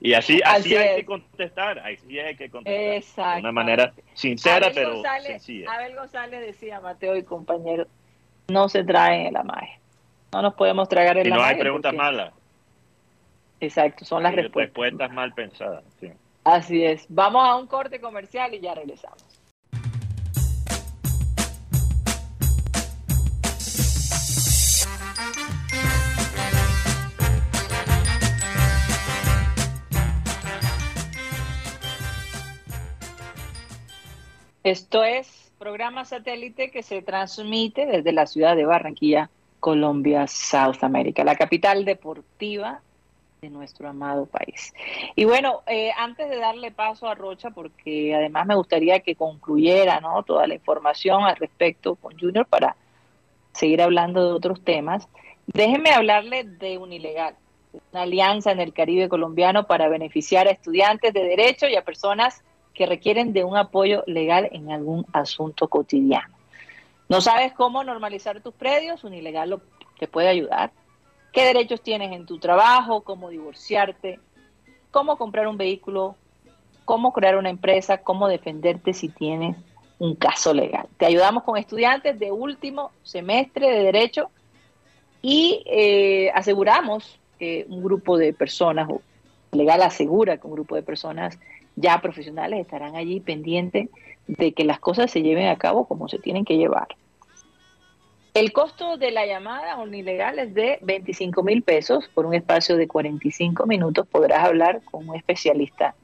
Y así, así, hay que contestar, así hay que contestar. De una manera sincera, pero sencilla. Abel González decía, Mateo y compañero, no se traen la magia. No nos podemos tragar el y no hay preguntas malas. Exacto, son las respuestas. Respuestas mal pensadas. Sí. Así es. Vamos a un corte comercial y ya regresamos. Esto es programa satélite que se transmite desde la ciudad de Barranquilla, Colombia, South America, la capital deportiva de nuestro amado país. Y bueno, eh, antes de darle paso a Rocha, porque además me gustaría que concluyera ¿no? toda la información al respecto con Junior para seguir hablando de otros temas, déjenme hablarle de un ilegal, una alianza en el Caribe colombiano para beneficiar a estudiantes de derecho y a personas que requieren de un apoyo legal en algún asunto cotidiano. ¿No sabes cómo normalizar tus predios? Un ilegal te puede ayudar qué derechos tienes en tu trabajo, cómo divorciarte, cómo comprar un vehículo, cómo crear una empresa, cómo defenderte si tienes un caso legal. Te ayudamos con estudiantes de último semestre de derecho y eh, aseguramos que un grupo de personas, o legal asegura que un grupo de personas ya profesionales estarán allí pendientes de que las cosas se lleven a cabo como se tienen que llevar. El costo de la llamada unilegal es de 25 mil pesos. Por un espacio de 45 minutos podrás hablar con un especialista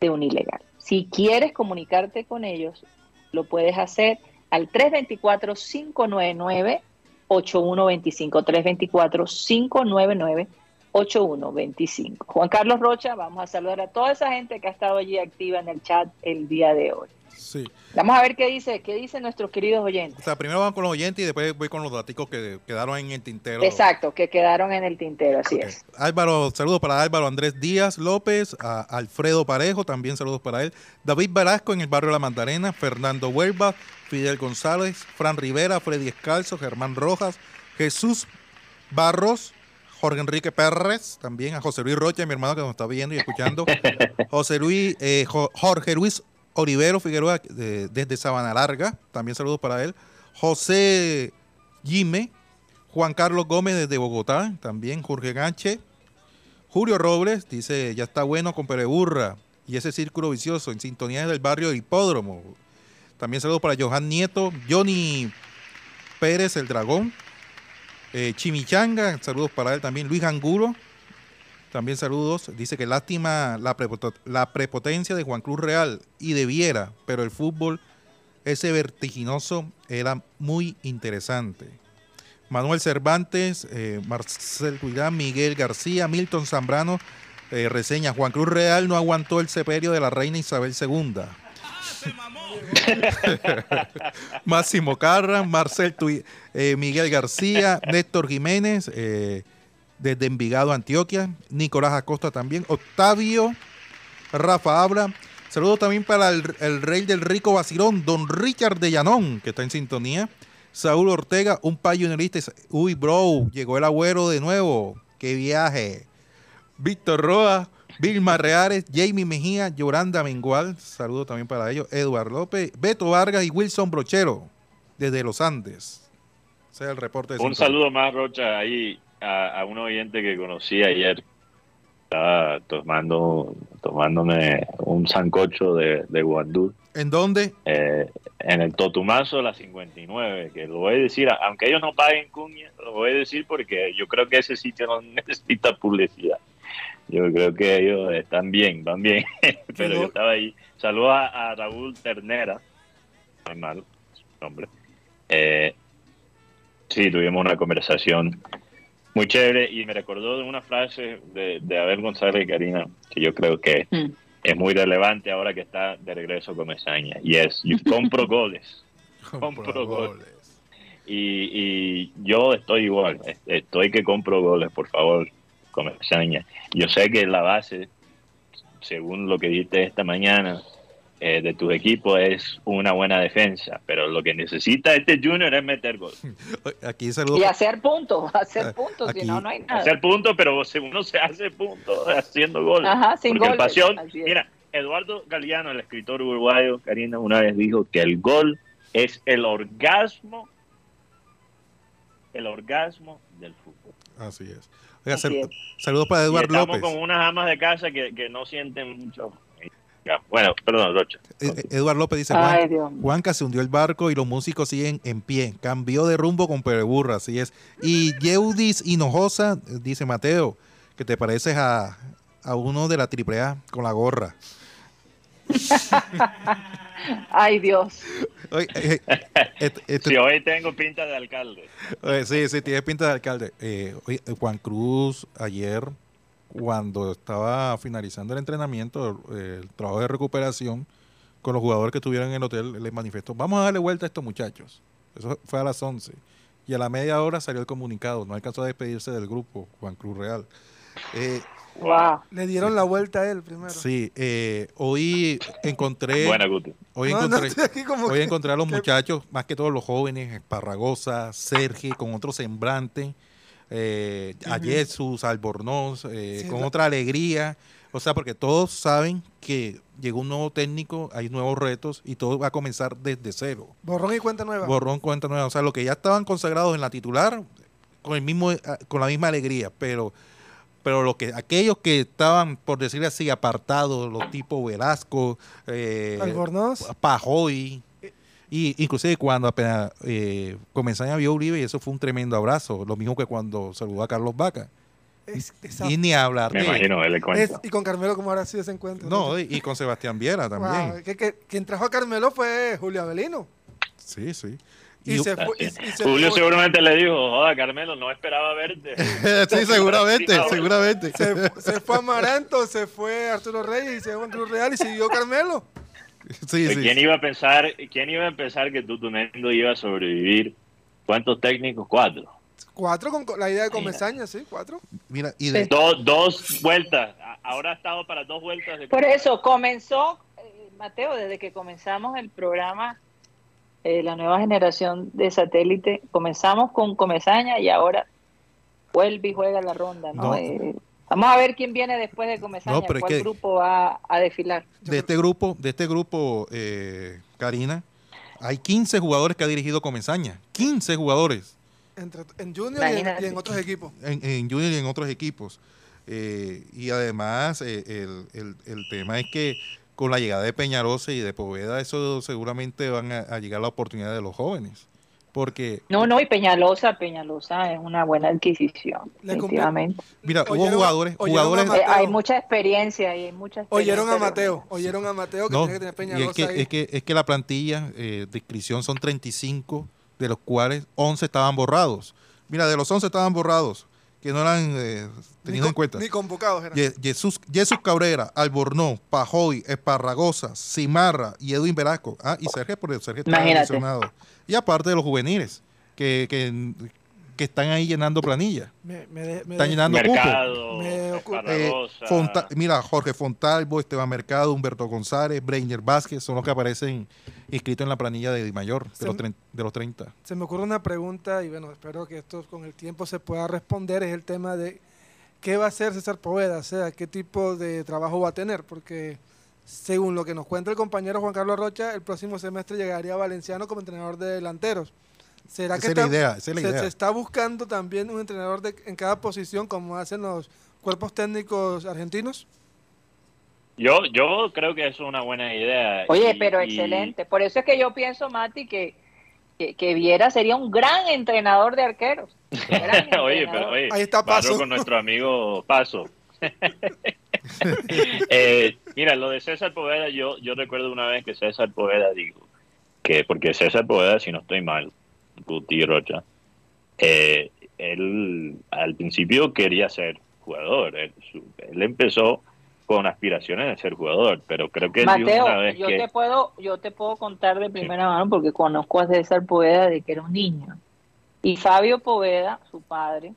de unilegal. Si quieres comunicarte con ellos, lo puedes hacer al 324-599-8125. 324-599-8125. Juan Carlos Rocha, vamos a saludar a toda esa gente que ha estado allí activa en el chat el día de hoy. Vamos a ver qué dice, qué dicen nuestros queridos oyentes. O sea, primero van con los oyentes y después voy con los datos que quedaron en el tintero. Exacto, que quedaron en el tintero, así es. Álvaro, saludos para Álvaro Andrés Díaz López, a Alfredo Parejo, también saludos para él. David Velasco en el barrio La Mandarena, Fernando Huelva, Fidel González, Fran Rivera, Freddy Escalzo, Germán Rojas, Jesús Barros, Jorge Enrique Pérez, también a José Luis Rocha, mi hermano que nos está viendo y escuchando. José Luis, eh, Jorge Luis Olivero Figueroa desde Sabana Larga, también saludos para él. José Jime, Juan Carlos Gómez desde Bogotá, también Jorge Ganche. Julio Robles dice, ya está bueno con Pereburra y ese círculo vicioso en sintonía del barrio del Hipódromo. También saludos para Johan Nieto, Johnny Pérez, el Dragón. Eh, Chimichanga, saludos para él también. Luis Angulo, también saludos. Dice que lástima la, prepotencia de Juan Cruz Real y de Viera, pero el fútbol, ese vertiginoso, era muy interesante. Manuel Cervantes, eh, Marcel Cuidán, Miguel García, Milton Zambrano, eh, reseña, Juan Cruz Real no aguantó el seperio de la reina Isabel II. Máximo Carra, Marcel eh, Miguel García, Néstor Jiménez, desde Envigado, Antioquia. Nicolás Acosta también. Octavio, Rafa Abra. Saludos también para el, rey del rico vacilón, don Richard de Llanón, que está en sintonía. Saúl Ortega, un payunerista. Uy, bro, llegó el agüero de nuevo. ¡Qué viaje! Víctor Roa, Vilma Reares, Jamie Mejía, Yoranda Mengual. Saludos también para ellos. Eduardo López, Beto Vargas y Wilson Brochero, desde los Andes. Sea el reporte Un saludo más, Rocha, ahí a, un oyente que conocí ayer. Estaba tomando, tomándome un sancocho de, de guandú. ¿En dónde? eh, en el Totumazo la 59, que lo voy a decir, aunque ellos no paguen cuña, lo voy a decir porque yo creo que ese sitio no necesita publicidad. Yo creo que ellos están bien, van bien, pero yo estaba ahí. Saludos a, a Raúl Ternera, no es malo su nombre. Eh, sí, tuvimos una conversación muy chévere y me recordó de una frase de, de Abel González y Karina que yo creo que Mm. es muy relevante ahora que está de regreso con Mesaña y es yo compro goles Compro goles. y, y yo estoy igual est- estoy que compro goles por favor con yo sé que la base según lo que viste esta mañana eh, de tus equipos es una buena defensa pero lo que necesita este Junior es meter gol Aquí. Y hacer puntos, hacer puntos, aquí- si no, no hay nada. hacer puntos, pero si uno se hace puntos haciendo goles. Ajá, sin Porque goles, pasión, mira, Eduardo Galeano, el escritor uruguayo, Karina, una vez dijo que el gol es el orgasmo, el orgasmo del fútbol. Así es. Oiga, sal- saludos para Eduardo estamos López. con unas amas de casa que, que no sienten mucho. Ya, Bueno, perdón, Rocha. Eh, eh, Eduardo López dice, Ay, Juan. Juanca se hundió el barco y los músicos siguen en pie. Cambió de rumbo con Pereburra, así es. Y Yeudis Hinojosa dice, Mateo, que te pareces a, a uno de la AAA con la gorra. Ay, Dios. Oye, eh, este- Si hoy tengo pinta de alcalde. oye, sí, sí, tiene pinta de alcalde. Eh, oye, eh, Juan Cruz ayer, cuando estaba finalizando el entrenamiento, eh, el trabajo de recuperación, con los jugadores que estuvieron en el hotel, les manifestó, vamos a darle vuelta a estos muchachos. Eso fue a las 11. Y a la media hora salió el comunicado. No alcanzó a despedirse del grupo, Juan Cruz Real. Eh, Wow. Le dieron la vuelta a él primero. sí, eh, hoy encontré... Buena, Guti. Hoy No, no, encontré, hoy que- encontré a los que- muchachos, más que todos los jóvenes, Esparragosa, Sergi, con otro sembrante, eh, a Jesús, Albornoz, eh, Sí, con la- otra alegría. O sea, porque todos saben que llegó un nuevo técnico, hay nuevos retos y todo va a comenzar desde cero. Borrón y cuenta nueva. Borrón cuenta nueva. O sea, lo que ya estaban consagrados en la titular, con el mismo, eh, con la misma alegría, pero pero lo que aquellos que estaban, por decirlo así, apartados, los tipos Velasco, eh, Albornoz. Pajoy, y inclusive cuando apenas eh, comenzaron a vio Uribe, y eso fue un tremendo abrazo, lo mismo que cuando saludó a Carlos Vaca. Es- Y ni hablar Me imagino, él le es- y con Carmelo, ¿cómo habrá sido ese encuentro? No, y, y con Sebastián Viera también. Wow, que- que- quien trajo a Carmelo fue Julio Avelino. Sí, sí. Y, Y- se fue. y- y se Julio fue- seguramente le dijo, joda, Carmelo, no esperaba verte. sí, seguramente, Sí, seguramente. Se, se fue Amaranto, se fue Arturo Reyes, se fue Cruz Real y siguió Carmelo. Sí, sí. ¿Quién iba a pensar, quién iba a pensar que Tutunendo iba a sobrevivir? ¿Cuántos técnicos? Cuatro. Cuatro con la idea de Comesaña, sí, cuatro. Mira, y de, Do- dos vueltas. Ahora ha estado para dos vueltas. De Por eso comenzó, eh, Mateo, desde que comenzamos el programa, eh, la nueva generación de satélite, comenzamos con Comesaña y ahora vuelve y juega la ronda, ¿no? No. Eh, vamos a ver quién viene después de Comesaña, No, cuál que- grupo va a desfilar. de este grupo, de este grupo, eh, Karina, hay 15 jugadores que ha dirigido Comesaña. 15 jugadores. Entre, en Junior y en, Imagínate. y en otros equipos. en, en Junior y en otros equipos. Eh, y además, eh, el, el- el tema es que con la llegada de Peñarosa y de Poveda, eso seguramente van a, a llegar la oportunidad de los jóvenes. Porque, No, no, y Peñalosa, Peñalosa es una buena adquisición, definitivamente. mira, hubo jugadores, jugadores, Mateo. Hay mucha experiencia y hay mucha experiencia. Oyeron a Mateo, oyeron a Mateo que no, tiene que tener y es Peñalosa que, ahí. es, que, es que la plantilla eh, de inscripción son 35, de los cuales 11 estaban borrados. Mira, de los 11 estaban borrados, que no eran eh, Ni tenidos en cuenta. Ni convocados eran. Ye- Jesús, Jesús Cabrera, Albornoz, Pajoy, Esparragosa, Cimarra y Edwin Velasco. Ah, y Sergio, porque Sergio está lesionado. Y aparte de los juveniles, que, que, que están ahí llenando planilla. Me, me de- me Están llenando cupo. Mercado, Eh. Fonta- mira, Jorge Fontalvo, Esteban Mercado, Humberto González, Breiner Vázquez son los que aparecen inscritos en la planilla de Di Mayor, de los, de los 30. se me ocurre una pregunta y bueno, espero que esto con el tiempo se pueda responder, es el tema de qué va a hacer César Poveda, o sea, qué tipo de trabajo va a tener, porque según lo que nos cuenta el compañero Juan Carlos Rocha, el próximo semestre llegaría Valenciano como entrenador de delanteros. ¿Será Esa que es la está- idea, esa es la se, idea. se está buscando también un entrenador de, en cada posición como hacen los cuerpos técnicos argentinos? Yo, yo creo que eso es una buena idea. Oye, y- pero y- excelente. Por eso es que yo pienso, Mati, que, que, que Viera sería un gran entrenador de arqueros. Oye, pero oye, Ahí está Paso. con nuestro amigo Paso. Eh, mira, lo de César Poveda, yo, yo recuerdo una vez que César Poveda dijo que, porque César Poveda, si no estoy mal, Guti Rocha, eh, él al principio quería ser jugador. Él, su- él empezó con aspiraciones de ser jugador, pero creo que dijo una Mateo, vez yo que... te puedo, yo te puedo contar de primera mano porque conozco a César Poveda de que era un niño. Y Fabio Poveda, su padre,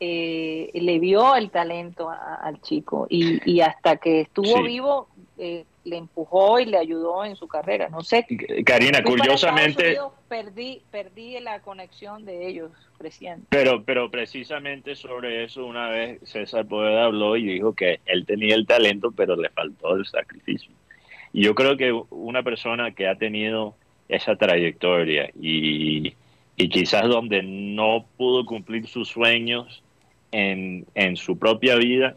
eh, le vio el talento a- al chico y, y hasta que estuvo Sí. vivo eh, le empujó y le ayudó en su carrera. No sé. Karina, curiosamente... Unidos, perdí, perdí la conexión de ellos creciendo. Pero, pero precisamente sobre eso una vez César Poveda habló y dijo que él tenía el talento, pero le faltó el sacrificio. Y yo creo que una persona que ha tenido esa trayectoria y, y quizás donde no pudo cumplir sus sueños en, en su propia vida,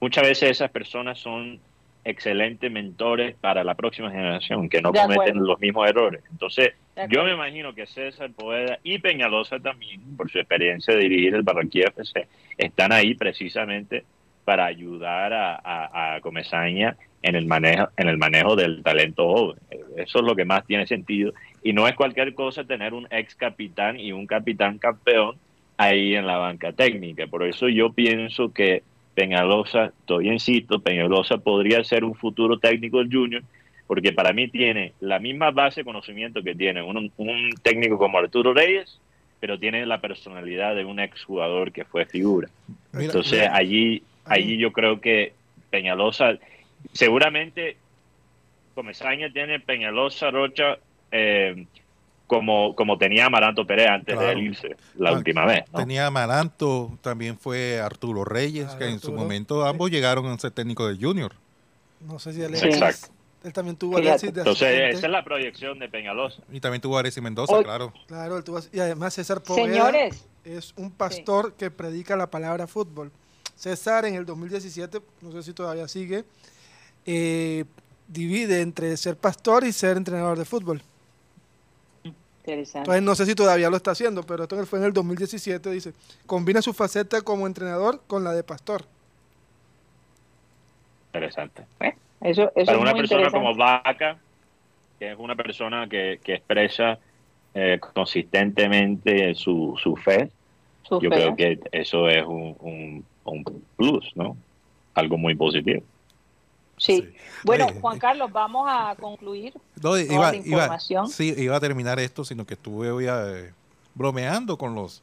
muchas veces esas personas son excelentes mentores para la próxima generación, que no De acuerdo. cometen los mismos errores. Entonces, yo me imagino que César Poveda y Peñalosa también, por su experiencia de dirigir el Barranquilla FC, están ahí precisamente para ayudar a, a, a Comesaña en el manejo en el manejo del talento joven. Eso es lo que más tiene sentido y no es cualquier cosa tener un ex capitán y un capitán campeón ahí en la banca técnica. Por eso yo pienso que Peñalosa, todavía insisto, Peñalosa podría ser un futuro técnico del Junior porque para mí tiene la misma base de conocimiento que tiene un, un técnico como Arturo Reyes, pero tiene la personalidad de un exjugador que fue figura. Mira, Entonces mira, allí, allí yo creo que Peñalosa, seguramente Comesaña tiene Peñalosa Rocha eh, como, como tenía Amaranto Pérez antes Claro. de él irse la Ah, última vez. ¿no? Tenía Amaranto, también fue Arturo Reyes, Claro, que en su momento sí. ambos llegaron a ser técnico del Junior. No sé si Sí. Alexis. Exacto. Él también tuvo. Alexis de Entonces asistente. esa es la proyección de Peñalosa. Y también tuvo a Aresi Mendoza, Hoy- claro. Claro, él tuvo, y además César Poveda Señores, es un pastor que predica la palabra fútbol. César en el 2017, no sé si todavía sigue, eh, divide entre ser pastor y ser entrenador de fútbol. Interesante. Entonces no sé si todavía lo está haciendo, pero esto fue en el 2017, dice, combina su faceta como entrenador con la de pastor. Interesante. Eso, eso Para es una muy persona como Vaca, que es una persona que, que expresa eh, consistentemente su, su fe, Su yo fe. creo que eso es un, un, un plus, ¿no? Algo muy positivo. Sí. Sí. Bueno, Oye, Juan eh, Carlos, vamos a concluir. No, Toda iba, la iba, información. sí, iba a terminar esto, sino que estuve hoy eh, bromeando con los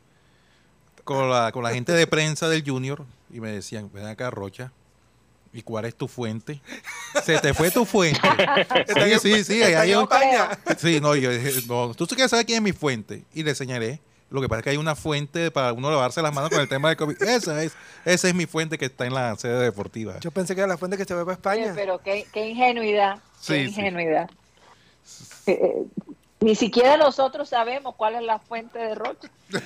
con la, con la gente de prensa del Junior y me decían, ven acá, Rocha, ¿y cuál es tu fuente? Se te fue tu fuente. sí, sí, sí, ahí hay un- Sí, no, yo dije, no, tú sí quieres saber quién es mi fuente. Y le señalé. Lo que pasa es que hay una fuente para uno lavarse las manos con el tema de COVID. Esa es, esa es mi fuente que está en la sede deportiva. Yo pensé que era la fuente que se ve para Oye, España. pero qué, qué ingenuidad. Sí, qué sí. ingenuidad. Eh, eh, ni siquiera nosotros sabemos cuál es la fuente de Rocha.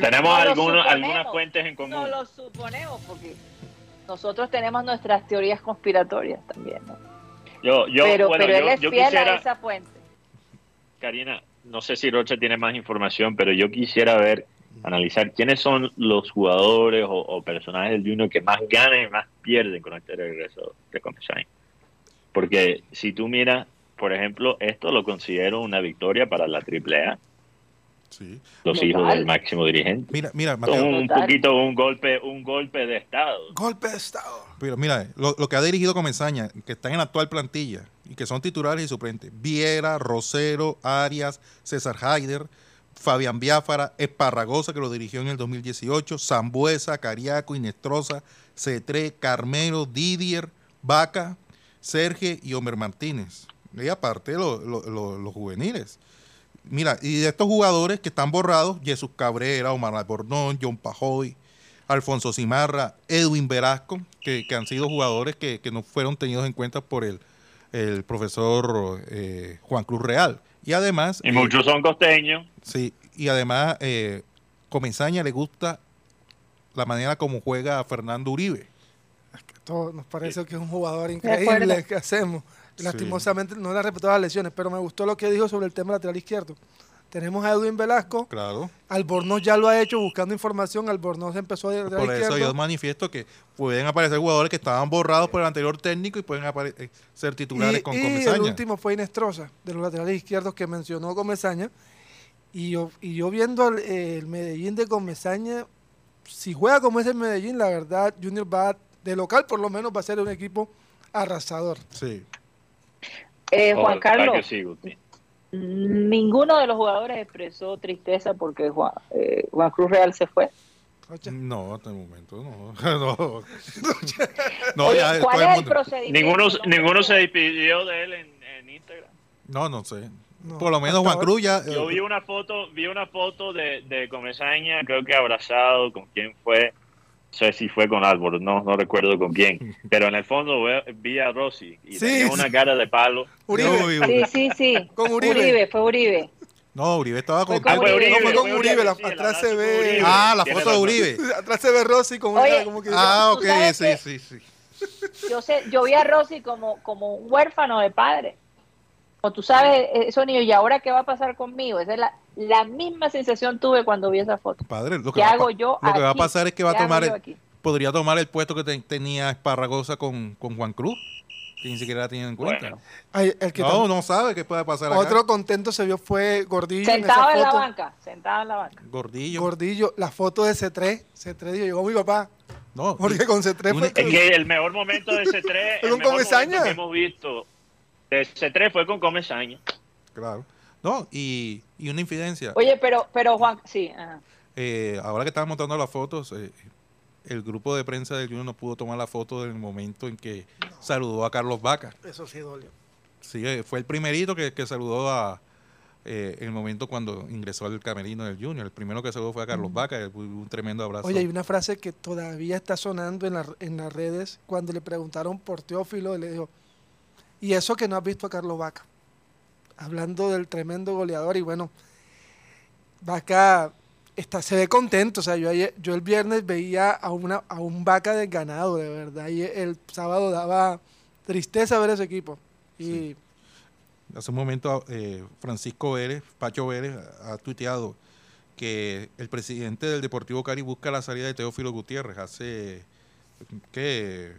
Tenemos algunos, algunas fuentes en común. No lo suponemos porque nosotros tenemos nuestras teorías conspiratorias también. ¿no? Yo, yo, pero bueno, pero él yo, es yo fiel quisiera, a esa fuente. Karina, no sé si Rocha tiene más información, pero yo quisiera ver, analizar quiénes son los jugadores o, personajes del Junior que más ganan y más pierden con este regreso de Comesaña. Porque si tú miras, por ejemplo, esto lo considero una victoria para la AAA, Sí. los Total. hijos del máximo dirigente. Mira, mira, Mateo, un poquito un golpe, un golpe de estado. Golpe de Estado. Pero mira, lo, lo que ha dirigido Comenzaña, que están en la actual plantilla y que son titulares y suplentes, Viera, Rosero, Arias, César Haider, Fabián Biafara, Esparragosa, que lo dirigió en el 2018, Zambuesa, Cariaco, Inestrosa, Cetré, Carmelo, Didier, Vaca, Sergio y Homer Martínez. Y aparte lo- lo- lo- los juveniles. Mira, y de estos jugadores que están borrados, Jesús Cabrera, Omar Albornoz, John Pajoy, Alfonso Cimarra, Edwin Velasco, que, que han sido jugadores que, que no fueron tenidos en cuenta por el, el profesor eh, Juan Cruz Real. Y además, Y eh, muchos son costeños. sí, y además eh, Comenzaña le gusta la manera como juega a Fernando Uribe. Todo nos parece que es un jugador increíble que hacemos. Sí. Lastimosamente no le ha respetado las lesiones, pero me gustó lo que dijo sobre el tema lateral izquierdo. Tenemos a Edwin Velasco, Claro. Albornoz ya lo ha hecho buscando información, Albornoz empezó lateral Por eso yo manifiesto que pueden aparecer jugadores que estaban borrados por el anterior técnico y pueden eh, ser titulares y, con y el Comesaña. último fue Inestrosa, de los laterales izquierdos que mencionó Comesaña. Y yo, y yo viendo el, el Medellín de Comesaña, si juega como es el Medellín, la verdad, Junior va, de local por lo menos, va a ser un equipo arrasador. Sí. Eh, Juan Carlos, sí, ninguno de los jugadores expresó tristeza porque Juan, eh, Juan Cruz Real se fue. No, hasta el momento no. no, no, Oye, ya ¿Cuál es el procedimiento? Ninguno, No, ninguno se despidió de él en, en Instagram. No, no sé. No, Por lo menos Juan Cruz ya. Yo eh, vi una foto, vi una foto de, de Comesaña, creo que abrazado, con quién fue, sé si fue con Álvaro, no, no recuerdo con quién, pero en el fondo vi a Rossi y Sí, tenía una cara de palo. Uribe. Sí, sí, sí. Con Uribe. fue Uribe. No, Uribe estaba con. Ah, fue Uribe. No, fue con fue Uribe, la- sí, el atrás se ve- Uribe. Ah, la foto de. Uribe. Atrás se ve Rossi con una Oye, cara como que... Ah, ¿Tú ok, sí, sí, sí. Yo sé, yo vi a Rossi como, como un huérfano de padre. Como tú sabes, eh, esos niños, ¿y ahora qué va a pasar conmigo? Esa es la, la misma sensación tuve cuando vi esa foto. Padre, lo que, ¿Qué va, a hago yo lo que va a pasar es que va a ¿Qué hago tomar el, podría tomar el puesto que te- tenía Esparragosa con, con Juan Cruz, que ni siquiera la tienen en cuenta. Bueno. Ay, el que no, no sabe qué puede pasar acá. Otro contento se vio fue Gordillo Sentado en la banca, sentado en la banca. Gordillo. Gordillo, la foto de C3. C3 dijo, llegó mi papá. no, Porque con C3 Una- fue... Es que el mejor momento de C3, ¿Fue el con mejor Comesaña? momento que hemos visto de C3 fue con Comesaña. claro. No, y, y una infidencia. Oye, pero, pero Juan, sí, ajá. Eh, ahora que estaban montando las fotos, eh, el grupo de prensa del Junior no pudo tomar la foto del momento en que saludó a Carlos Vaca. Eso sí dolió. Sí, eh, fue el primerito que, que saludó a eh, el momento cuando ingresó al camerino del Junior. El primero que saludó fue a Carlos Vaca, y hubo un tremendo abrazo. Oye, hay una frase que todavía está sonando en, la- en las redes cuando le preguntaron por Teófilo, y le dijo, y eso que no has visto a Carlos Vaca. Hablando del tremendo goleador, y bueno, Vaca está, se ve contento. O sea, yo, ayer- yo el viernes veía a, una, a un Vaca desganado, de verdad, y el sábado daba tristeza ver ese equipo. Y. Hace un momento eh, Francisco Vélez, Pacho Vélez, ha, ha tuiteado que el presidente del Deportivo Cari busca la salida de Teófilo Gutiérrez. Hace, ¿qué?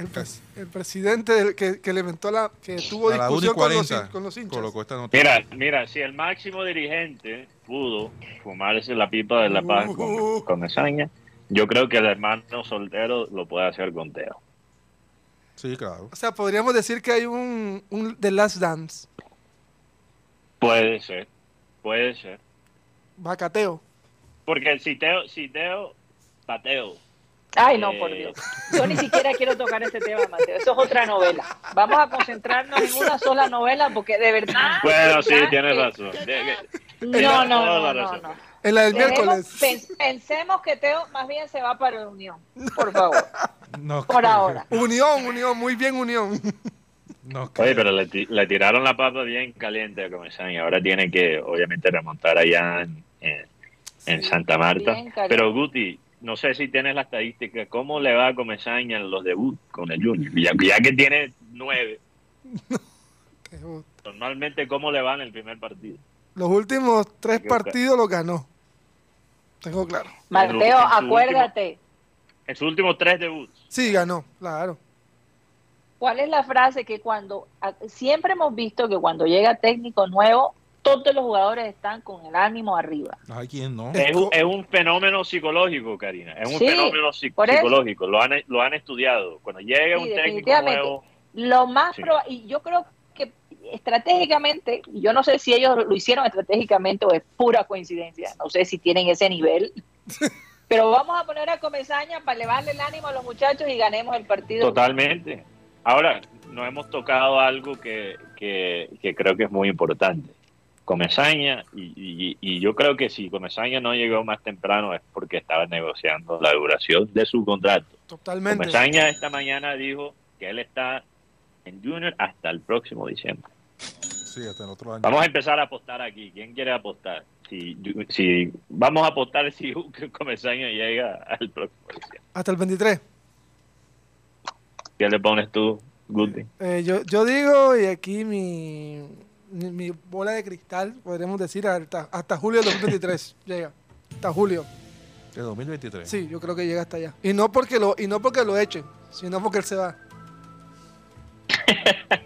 El, pres- Casi el presidente del- que, que levantó la, que tuvo a la 1 y discusión con los, 40 con los hinchas. colocó esta noticia. Mira, mira, si el máximo dirigente pudo fumarse la pipa de la paz con, Uh. con Mesaña, yo creo que el hermano soltero lo puede hacer con Teo. Sí, claro. O sea, podríamos decir que hay un, un The Last Dance, Puede ser, puede ser. Bacateo. Porque si Teo, si Teo, Pateo. Ay, no, Eh. por Dios. Yo ni siquiera quiero tocar ese tema, Mateo. Eso es otra novela. Vamos a concentrarnos en una sola novela porque de verdad. Bueno, sí, tienes Eh, razón. No, no, no, no. En la del Dejemos- miércoles. pen- pensemos que Teo más bien se va para Unión, por favor, No por ahora. Unión, unión, muy bien unión. No Oye, creo. pero le, ti- le tiraron la papa bien caliente a Comesaña. Ahora tiene que, obviamente, remontar allá en, en- Santa Marta. Pero Guti, no sé si tienes la estadística. ¿Cómo le va a Comesaña en los debuts con el Junior? Ya, ya que tiene nueve. Normalmente, ¿cómo le va en el primer partido? Los últimos tres partidos los ganó. Tengo claro. Mateo, En su acuérdate, En sus últimos tres debuts. Sí, ganó, claro. ¿cuál es la frase que cuando siempre hemos visto que cuando llega técnico nuevo, todos los jugadores están con el ánimo arriba? Ay, ¿quién no? Es un, es un fenómeno psicológico, Karina. Es un Sí, fenómeno psicológico. Lo han, lo han estudiado. Cuando llega Sí, un técnico nuevo, Lo más Sí. y yo creo que estratégicamente, y yo no sé si ellos lo hicieron estratégicamente o es pura coincidencia, no sé si tienen ese nivel, pero vamos a poner a Comesaña para elevarle el ánimo a los muchachos y ganemos el partido. Totalmente. Ahora, no hemos tocado algo que, que, que creo que es muy importante. Comesaña, y, y, y yo creo que si Comesaña no llegó más temprano es porque estaba negociando la duración de su contrato. Totalmente. Comesaña esta mañana dijo que él está en Junior hasta el próximo diciembre. Sí, hasta el otro año. Vamos a empezar a apostar aquí. ¿Quién quiere apostar? Si, si Vamos a apostar si Comesaña llega al próximo diciembre. Hasta el 23. ¿Qué le pones tú, Guti? Eh, yo, yo digo, y aquí mi, mi, mi bola de cristal, podríamos decir, hasta, hasta julio de 2023 llega. Hasta julio. De 2023. Sí, yo creo que llega hasta allá. Y no porque lo, y no porque lo echen, sino porque él se va.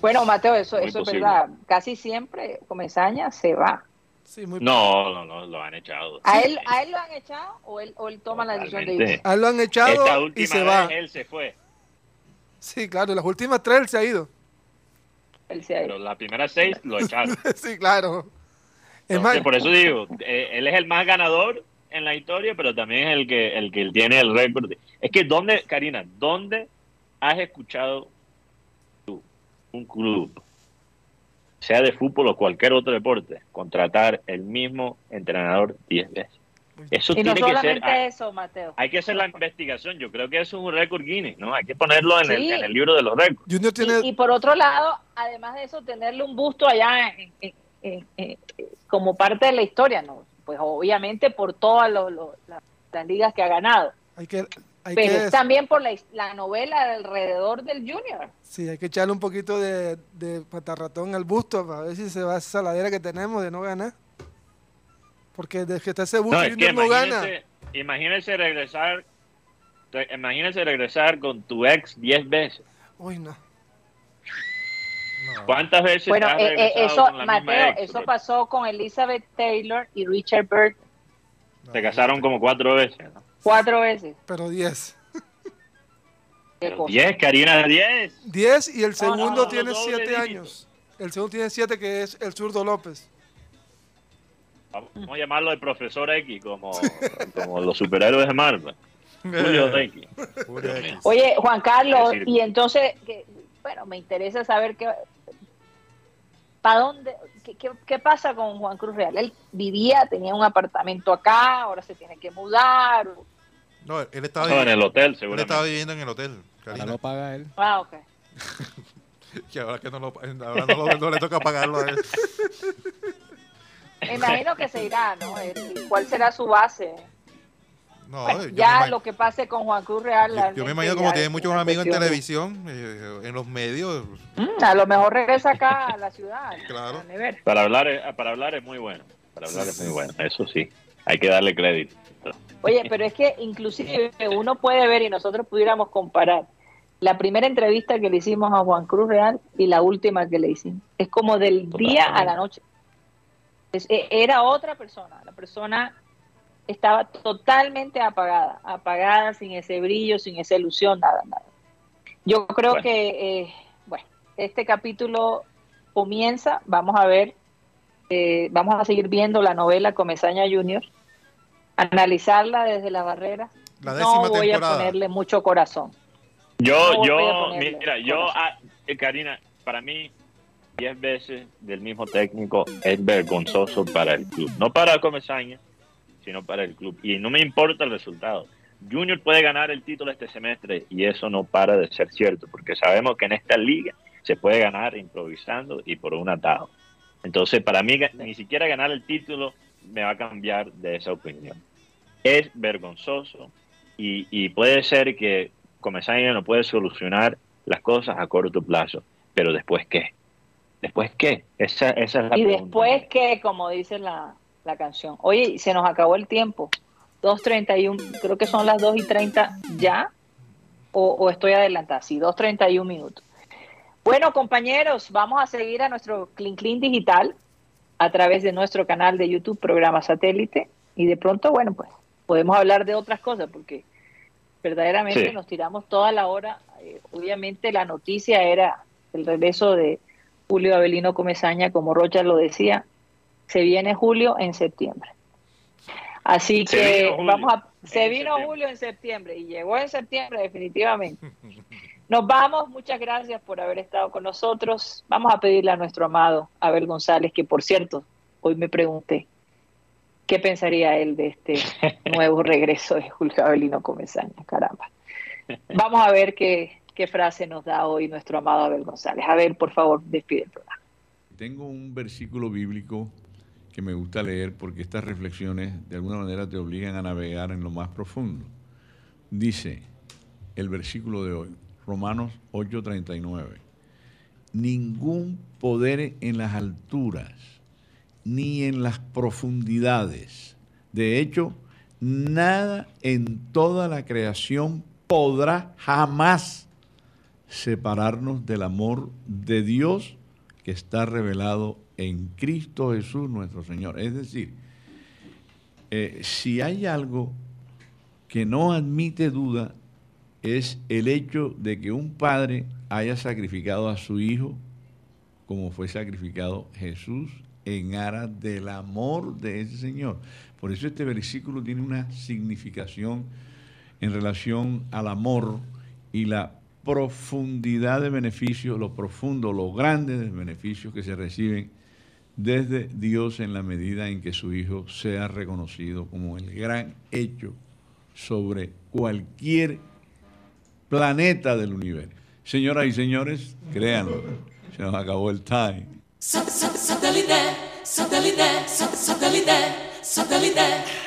Bueno, Mateo, eso, Muy eso es verdad. Casi siempre Comesaña se va. Sí, muy No, no, no, lo han echado. ¿A él, ¿A él lo han echado o él, o él toma la decisión de irse? A él lo han echado Esta y se vez va. él se fue. Sí, claro, las últimas tres él se ha ido. Pero las primeras seis lo echaron. sí, claro. Es Entonces, más, por eso digo, eh, él es el más ganador en la historia, pero también es el que el que tiene el récord. Es que dónde, Karina, ¿dónde has escuchado tú un club, sea de fútbol o cualquier otro deporte, contratar el mismo entrenador 10 veces? Eso Y no tiene que ser. hay- eso, Mateo. Hay que hacer la investigación. Yo creo que eso es un récord Guinness, ¿no? Hay que ponerlo en, el, en el libro de los récords. Junior tiene, Y, y por otro lado, además de eso, tenerle un busto allá en- en- en- en- como parte de la historia, ¿no? Pues obviamente por todas lo- lo- la- las ligas que ha ganado. hay que, hay Pero que, es también por la, la novela alrededor del Junior. sí, hay que echarle un poquito de, de patarratón al busto para ver si se va esa ladera que tenemos de no ganar. Porque desde que está ese busto No, es que Junior no gana. imagínense, regresar, imagínense regresar con tu ex 10 veces. Uy, no. ¿Cuántas veces Bueno, has eh, eh, eso, con la misma Mateo, ex? eso pasó con Elizabeth Taylor y Richard Byrd Se casaron como cuatro veces. ¿no? cuatro veces. Pero 10. Qué Pero. 10, Karina, 10. 10 y el no, segundo no, tiene doble 7 dígito. años. El segundo tiene 7 que es el zurdo López. Vamos a llamarlo el profesor X, como, como los superhéroes de Marvel. Julio X. Oye, Juan Carlos, y entonces, que, bueno, me interesa saber qué, para dónde, qué, qué- qué pasa con Juan Cruz Real. Él vivía, tenía un apartamento acá, ahora se tiene que mudar. o- No, él estaba, No, en viviendo, el hotel, él estaba seguramente. viviendo en el hotel, Ahora Karina. lo paga él. Ah, ok. Que ahora que no, lo, ahora no, lo- no le toca pagarlo a él. Me imagino que se irá, ¿no? El- ¿Cuál será su base? No, Bueno, yo, ya lo que pase con Juan Cruz Real. yo- yo me imagino como tiene muchos amigos en televisión, eh, en los medios. Mm, a lo mejor regresa acá a la ciudad. Claro. Para hablar, es- para hablar es muy bueno. Para hablar es muy bueno, eso sí. Hay que darle crédito. Oye, pero es que inclusive uno puede ver y nosotros pudiéramos comparar la primera entrevista que le hicimos a Juan Cruz Real y la última que le hicimos. Es como del día a la noche. Es- e- era otra persona. La persona estaba totalmente apagada, apagada, sin ese brillo, sin esa ilusión, nada, nada. Yo creo Bueno. que, eh, bueno, este capítulo comienza, vamos a ver, eh, vamos a seguir viendo la novela Comesaña Junior, analizarla desde la barrera. La décima no voy temporada. a ponerle mucho corazón. Yo, No a yo, mira, yo, corazón. ah, eh, Karina, para mí, 10 veces del mismo técnico es vergonzoso para el club. No para Comesaña, sino para el club. Y no me importa el resultado. Junior puede ganar el título este semestre y eso no para de ser cierto, porque sabemos que en esta liga se puede ganar improvisando y por un atajo. Entonces, para mí, ni siquiera ganar el título me va a cambiar de esa opinión. Es vergonzoso y, y puede ser que Comesaña no puede solucionar las cosas a corto plazo, pero después qué? ¿Después qué? Esa, esa es la Y pregunta. después que, como dice la, la canción, oye, se nos acabó el tiempo. 2.31, creo que son las 2 y 30 ya, o, o estoy adelantada, sí, 2.31 minutos. Bueno, compañeros, vamos a seguir a nuestro Clean Clean Digital a través de nuestro canal de YouTube, programa satélite, y de pronto, bueno, pues podemos hablar de otras cosas, porque verdaderamente Sí. nos tiramos toda la hora. Eh, obviamente la noticia era el regreso de Julio Avelino Comesaña, como Rocha lo decía, se viene Julio en septiembre. Así Se que vamos a... Se vino septiembre. Julio en septiembre y llegó en septiembre definitivamente. Nos vamos, muchas gracias por haber estado con nosotros. Vamos a pedirle a nuestro amado Abel González, que por cierto, hoy me pregunté qué pensaría él de este nuevo regreso de Julio Avelino Comesaña, caramba. Vamos a ver qué, qué frase nos da hoy nuestro amado Abel González. A ver, por favor, despide el programa. Tengo un versículo bíblico que me gusta leer porque estas reflexiones de alguna manera te obligan a navegar en lo más profundo. Dice el versículo de hoy, Romanos 8:39. Ningún poder en las alturas ni en las profundidades. De hecho, nada en toda la creación podrá jamás separarnos del amor de Dios que está revelado en Cristo Jesús nuestro Señor. Es decir, eh, si hay algo que no admite duda, es el hecho de que un padre haya sacrificado a su hijo como fue sacrificado Jesús en aras del amor de ese Señor. Por eso este versículo tiene una significación en relación al amor y la profundidad de beneficios, lo profundo, lo grande de beneficios que se reciben desde Dios en la medida en que su Hijo sea reconocido como el gran hecho sobre cualquier planeta del universo. Señoras y señores, créanlo, se nos acabó el time. Satellite, satellite, satellite, satellite.